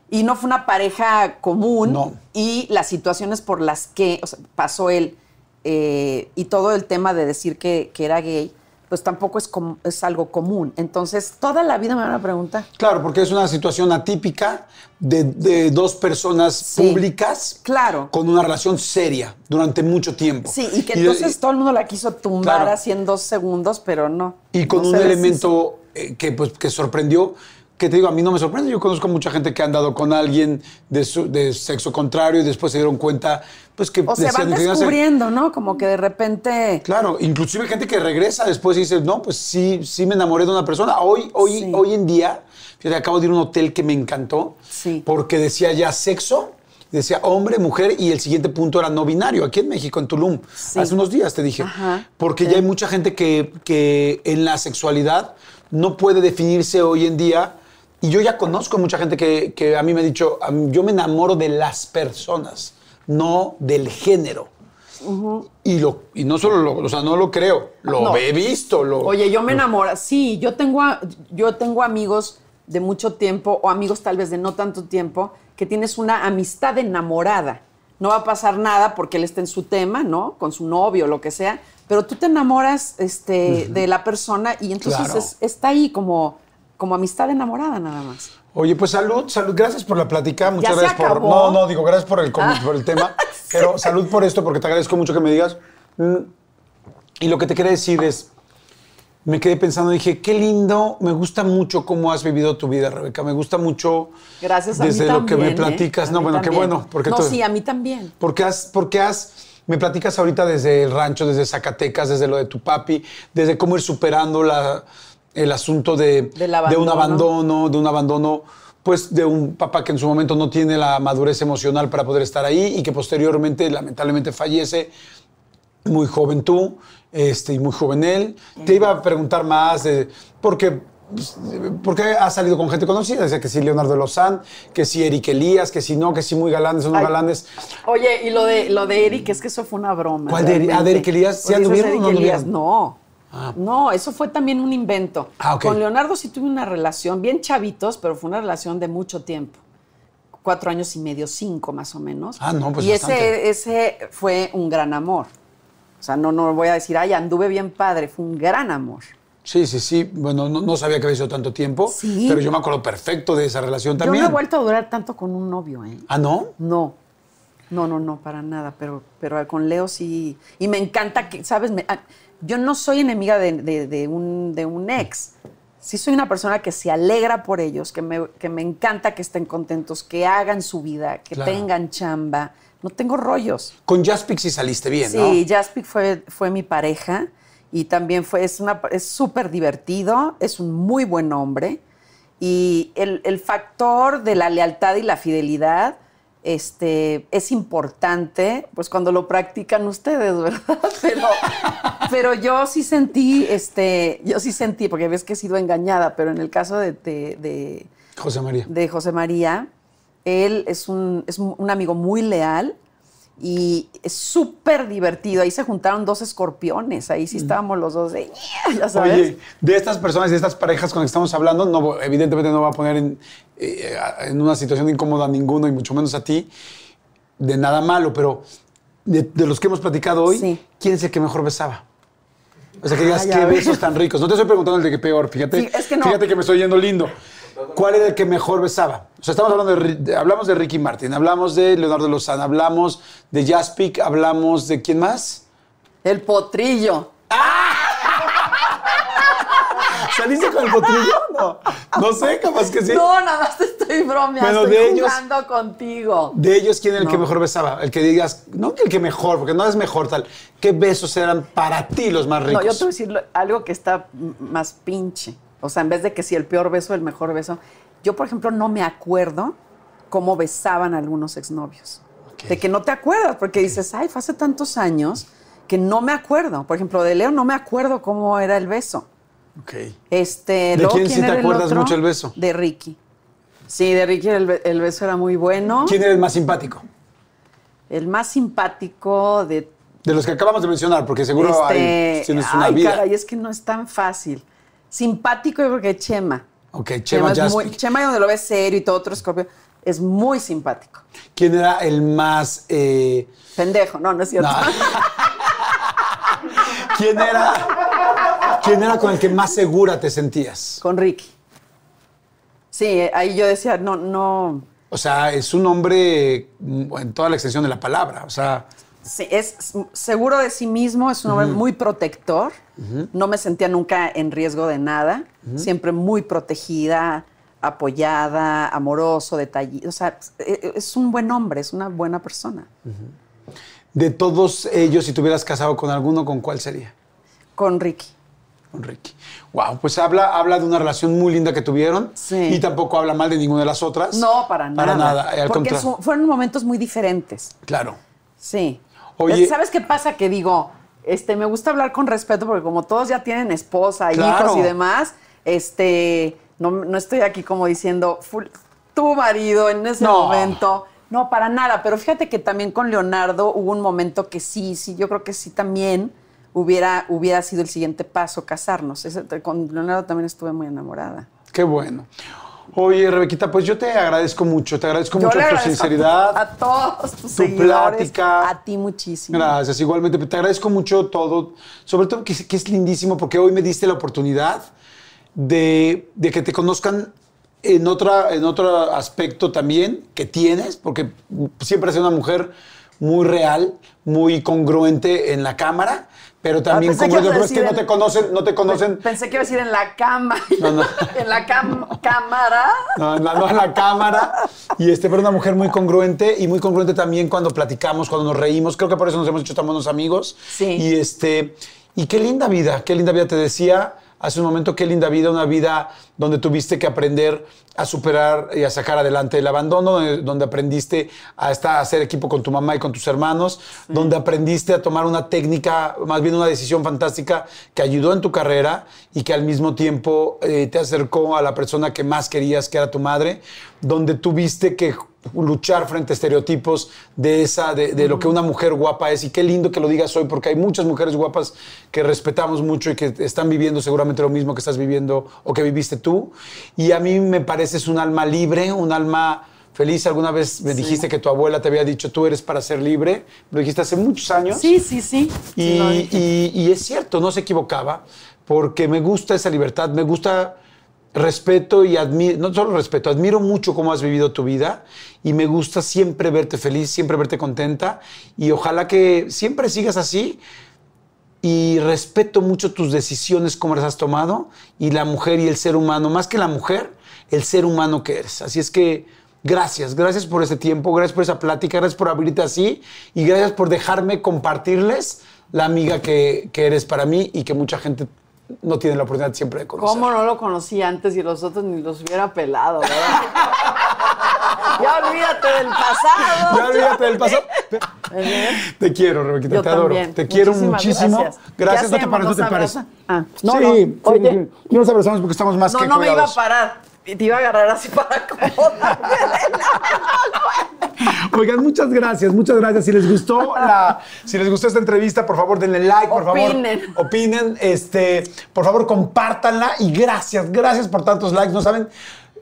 Y no fue una pareja común. No. Y las situaciones por las que o sea, pasó él eh, y todo el tema de decir que, que era gay, pues tampoco es, com- es algo común. Entonces, toda la vida me van a preguntar. Claro, porque es una situación atípica de, de dos personas Sí. públicas Claro. con una relación seria durante mucho tiempo. Sí, y que Y- entonces todo el mundo la quiso tumbar Claro. así en dos segundos, pero no. Y con No un elemento eh, que, pues, que sorprendió, que te digo, a mí no me sorprende. Yo conozco mucha gente que ha andado con alguien de, su- de sexo contrario y después se dieron cuenta pues, que O se van descubriendo, ¿no? Como que de repente. Claro, inclusive gente que regresa después y dice, no, pues sí, sí me enamoré de una persona. Hoy, hoy, Sí. hoy en día, fíjate, acabo de ir a un hotel que me encantó, Sí. porque decía ya sexo, decía hombre, mujer, y el siguiente punto era no binario, aquí en México, en Tulum. Sí. Hace unos días te dije. Ajá, porque sí. ya hay mucha gente que, que en la sexualidad no puede definirse hoy en día. Y yo ya conozco mucha gente que, que a mí me ha dicho, mí- yo me enamoro de las personas, no del género. Y, lo, y no solo lo, o sea, no lo creo, lo No. he visto. Lo, Oye, yo me enamoro. Sí, yo tengo, a- yo tengo amigos de mucho tiempo o amigos tal vez de no tanto tiempo que tienes una amistad enamorada. No va a pasar nada porque él está en su tema, ¿no? Con su novio lo que sea. Pero tú te enamoras este, de la persona y entonces Claro. es- está ahí como, como amistad enamorada nada más. Oye, pues salud, salud, gracias por la plática, muchas ¿Ya se gracias por. acabó? No, no, digo, gracias por el, Ah. por el tema. Pero salud por esto, porque te agradezco mucho que me digas. Mm, Y lo que te quería decir es, me quedé pensando, dije, qué lindo, me gusta mucho cómo has vivido tu vida, Rebeca, me gusta mucho. Gracias a Desde mí lo que me también, ¿eh? platicas. A No, bueno, qué también. bueno. Porque no, tú- sí, a mí también. Porque has, porque has, me platicas ahorita desde el rancho, desde Zacatecas, desde lo de tu papi, desde cómo ir superando la, el asunto de, de un abandono. de un abandono, pues de un papá que en su momento no tiene la madurez emocional para poder estar ahí y que posteriormente, lamentablemente, fallece muy joven tú, este, y muy joven él. Te iba a preguntar más de, porque, pues, porque has salido con gente conocida, decía que sí Leonardo Lozán, que sí Eric Elías, que sí no, que sí muy galanes, unos Ay. galanes. Oye, y lo de, lo de Eric, es que eso fue una broma. ¿Cuál de Eric? Ah, de. Eric Elías, ¿sí anduvieron o no Elías? No. Ah. No, eso fue también un invento. Ah. Con Leonardo sí tuve una relación, bien chavitos, pero fue una relación de mucho tiempo. Cuatro años y medio, cinco más o menos. Ah, no, pues Y bastante. ese, ese fue un gran amor. O sea, no, no voy a decir, ay, anduve bien padre, fue un gran amor. Sí, sí, sí. Bueno, no, no sabía que había sido tanto tiempo, Sí. pero yo me acuerdo perfecto de esa relación Yo también. no he vuelto a durar tanto con un novio, ¿eh? Ah, ¿no? No, no, no, no, para nada, pero, pero con Leo sí. Y me encanta que, ¿sabes? Me- ah, yo no soy enemiga de, de- de un, de un ex. sí soy una persona que se alegra por ellos, que me, que me encanta que estén contentos, que hagan su vida, que Claro. tengan chamba. No tengo rollos. Con Jaspic sí saliste bien, ¿no? Sí, Jaspic fue, fue mi pareja y también fue, es una- es súper divertido, es un muy buen hombre y el, el factor de la lealtad y la fidelidad este, es importante, pues cuando lo practican ustedes, ¿verdad? Pero, pero yo sí sentí, este, yo sí sentí, porque ves que he sido engañada, pero en el caso de- de- de, José María. de José María. Él es un, es un amigo muy leal y es súper divertido. Ahí se juntaron dos escorpiones, ahí sí estábamos los dos de, ya sabes. Oye, de estas personas y de estas parejas con las que estamos hablando, no, evidentemente no va a poner en, eh, en una situación incómoda a ninguno y mucho menos a ti, de nada malo, pero de, de los que hemos platicado hoy, Sí. ¿quién es el que mejor besaba? O sea, que digas, Ah, qué ves. besos tan ricos. No te estoy preguntando el de qué peor, fíjate. Sí, es que no. Fíjate que me estoy yendo lindo. ¿Cuál era el que mejor besaba? O sea, estamos hablando de, hablamos de Ricky Martin, hablamos de Leonardo Lozano, hablamos de Jaspic, hablamos de quién más? El potrillo. ¿Saliste con el potrillo? No, no sé, capaz que sí. No, nada más te estoy bromeando, Pero estoy de ellos- jugando contigo. De ellos, ¿quién era el que No. mejor besaba? El que digas, no que el que mejor, porque no es mejor tal. ¿Qué besos eran para ti los más No, ricos? yo te voy a decir algo que está más pinche. O sea, en vez de que si el peor beso, el mejor beso. Yo, por ejemplo, no me acuerdo cómo besaban algunos exnovios. Ok. De que no te acuerdas, porque dices, ay, fue hace tantos años que no me acuerdo. Por ejemplo, de Leo no me acuerdo cómo era el beso. Ok. Este, ¿De luego, quién sí te acuerdas otro? mucho el beso? De Ricky. Sí, de Ricky el, be- el beso era muy bueno. ¿Quién era el más simpático? El más simpático de De los que acabamos de mencionar, porque seguro hay, este, tienes una ay, vida. es que no es tan fácil. Simpático yo creo que Chema. Ok, Chema Jaspic. Chema, donde lo ves serio y todo otro escorpio, es muy simpático. ¿Quién era el más... eh, Pendejo, no, no es cierto. no. ¿Quién era... ¿Quién era con el que más segura te sentías? Con Ricky. Sí, ahí yo decía, no, no. O sea, es un hombre mm, en toda la extensión de la palabra. O sea, Sí, es seguro de sí mismo, es un hombre muy protector. No me sentía nunca en riesgo de nada. Siempre muy protegida, apoyada, amoroso, detallista. O sea, e- es un buen hombre, es una buena persona. de todos ellos, si te hubieras casado con alguno, ¿con cuál sería? Con Ricky. Con Ricky. Wow, pues habla, habla de una relación muy linda que tuvieron. Sí. Y tampoco habla mal de ninguna de las otras. No, para nada. Para nada, al Porque contrario. fueron momentos muy diferentes. Claro. Sí. Oye- ¿Sabes qué pasa? Que digo, este, me gusta hablar con respeto porque como todos ya tienen esposa, Claro. hijos y demás, este, no, no estoy aquí como diciendo, "Ful- tu marido en ese No. momento. No, para nada. Pero fíjate que también con Leonardo hubo un momento que sí, sí, yo creo que sí también hubiera, hubiera sido el siguiente paso, casarnos. Ese- con Leonardo también estuve muy enamorada. Qué bueno. Oye, Rebequita, pues yo te agradezco mucho. Te agradezco Yo mucho le tu sinceridad. A, todos tus tu plática. A ti muchísimo. Gracias, igualmente. Te agradezco mucho todo, sobre todo que, es- que es lindísimo porque hoy me diste la oportunidad de, de que te conozcan en, otra, en otro aspecto también que tienes, porque siempre has sido una mujer muy real, muy congruente en la cámara, pero también Ah, ibas a pero es que no te en- conocen, no te conocen. Pensé que iba a decir en la cama. No, no. en la cam- cámara. No, no en la cámara. Y este, pero una mujer muy congruente y muy congruente también cuando platicamos, cuando nos reímos. Creo que por eso nos hemos hecho tan buenos amigos. Sí. Y este, y qué linda vida, qué linda vida. Te decía hace un momento, qué linda vida, una vida donde tuviste que aprender a superar y a sacar adelante el abandono, donde, donde aprendiste a, estar, a hacer equipo con tu mamá y con tus hermanos, donde aprendiste a tomar una técnica, más bien una decisión fantástica que ayudó en tu carrera y que al mismo tiempo eh, te acercó a la persona que más querías, que era tu madre, donde tuviste que luchar frente a estereotipos de esa de, de lo que una mujer guapa es. Y qué lindo que lo digas hoy porque hay muchas mujeres guapas que respetamos mucho y que están viviendo seguramente lo mismo que estás viviendo o que viviste tú. Y a mí me pareces un alma libre un alma feliz. Alguna vez me dijiste que tu abuela te había dicho tú eres para ser libre lo dijiste hace muchos años. Sí, sí, sí. y, es cierto, no se equivocaba, porque me gusta esa libertad, me gusta respeto y admiro, no solo respeto, admiro mucho cómo has vivido tu vida y me gusta siempre verte feliz, siempre verte contenta. Y ojalá que siempre sigas así y respeto mucho tus decisiones, cómo las has tomado, y la mujer y el ser humano, más que la mujer, el ser humano que eres. Así es que gracias, gracias por este tiempo, gracias por esa plática, gracias por abrirte así y gracias por dejarme compartirles la amiga que, que eres para mí y que mucha gente no tiene la oportunidad siempre de conocer. ¿Cómo no lo conocí antes y los otros ni los hubiera pelado, verdad? ya olvídate del pasado. Ya olvídate del pasado. Te quiero, Rebequita, te adoro. también. Te quiero Muchísimas muchísimo. gracias. Gracias, ¿Qué no te pares, no te ¿Nos pares. Ah, no, sí, no. Oye. sí. No nos abrazamos porque estamos más No, que no me iba a parar. Te iba a agarrar así para acomodarme. Oigan, muchas gracias, muchas gracias. Si les gustó la, si les gustó esta entrevista, por favor denle like, por Opinen. favor. Opinen. Este, por favor, compártanla y gracias, gracias por tantos likes. No saben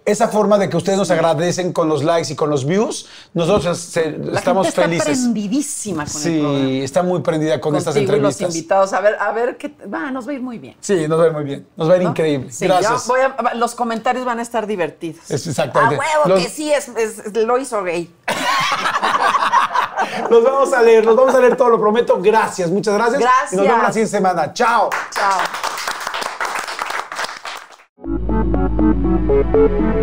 esa forma de que ustedes nos agradecen con los likes y con los views. Nosotros se- La estamos gente está felices. prendidísima con el programa. Sí, está muy prendida con estas Contigo y los entrevistas. invitados. A ver, a ver qué. Va, nos va a ir muy bien. Sí, nos va a ir muy bien. Nos va a ir ¿no? increíble. Sí, Gracias. yo voy a- los comentarios van a estar divertidos. Es exactamente. A huevo, Los- que sí, es, es- lo hizo gay. Los vamos a leer, los vamos a leer todo, lo prometo. Gracias, muchas gracias. Gracias. Y nos vemos la siguiente semana. Chao. Chao. Thank you.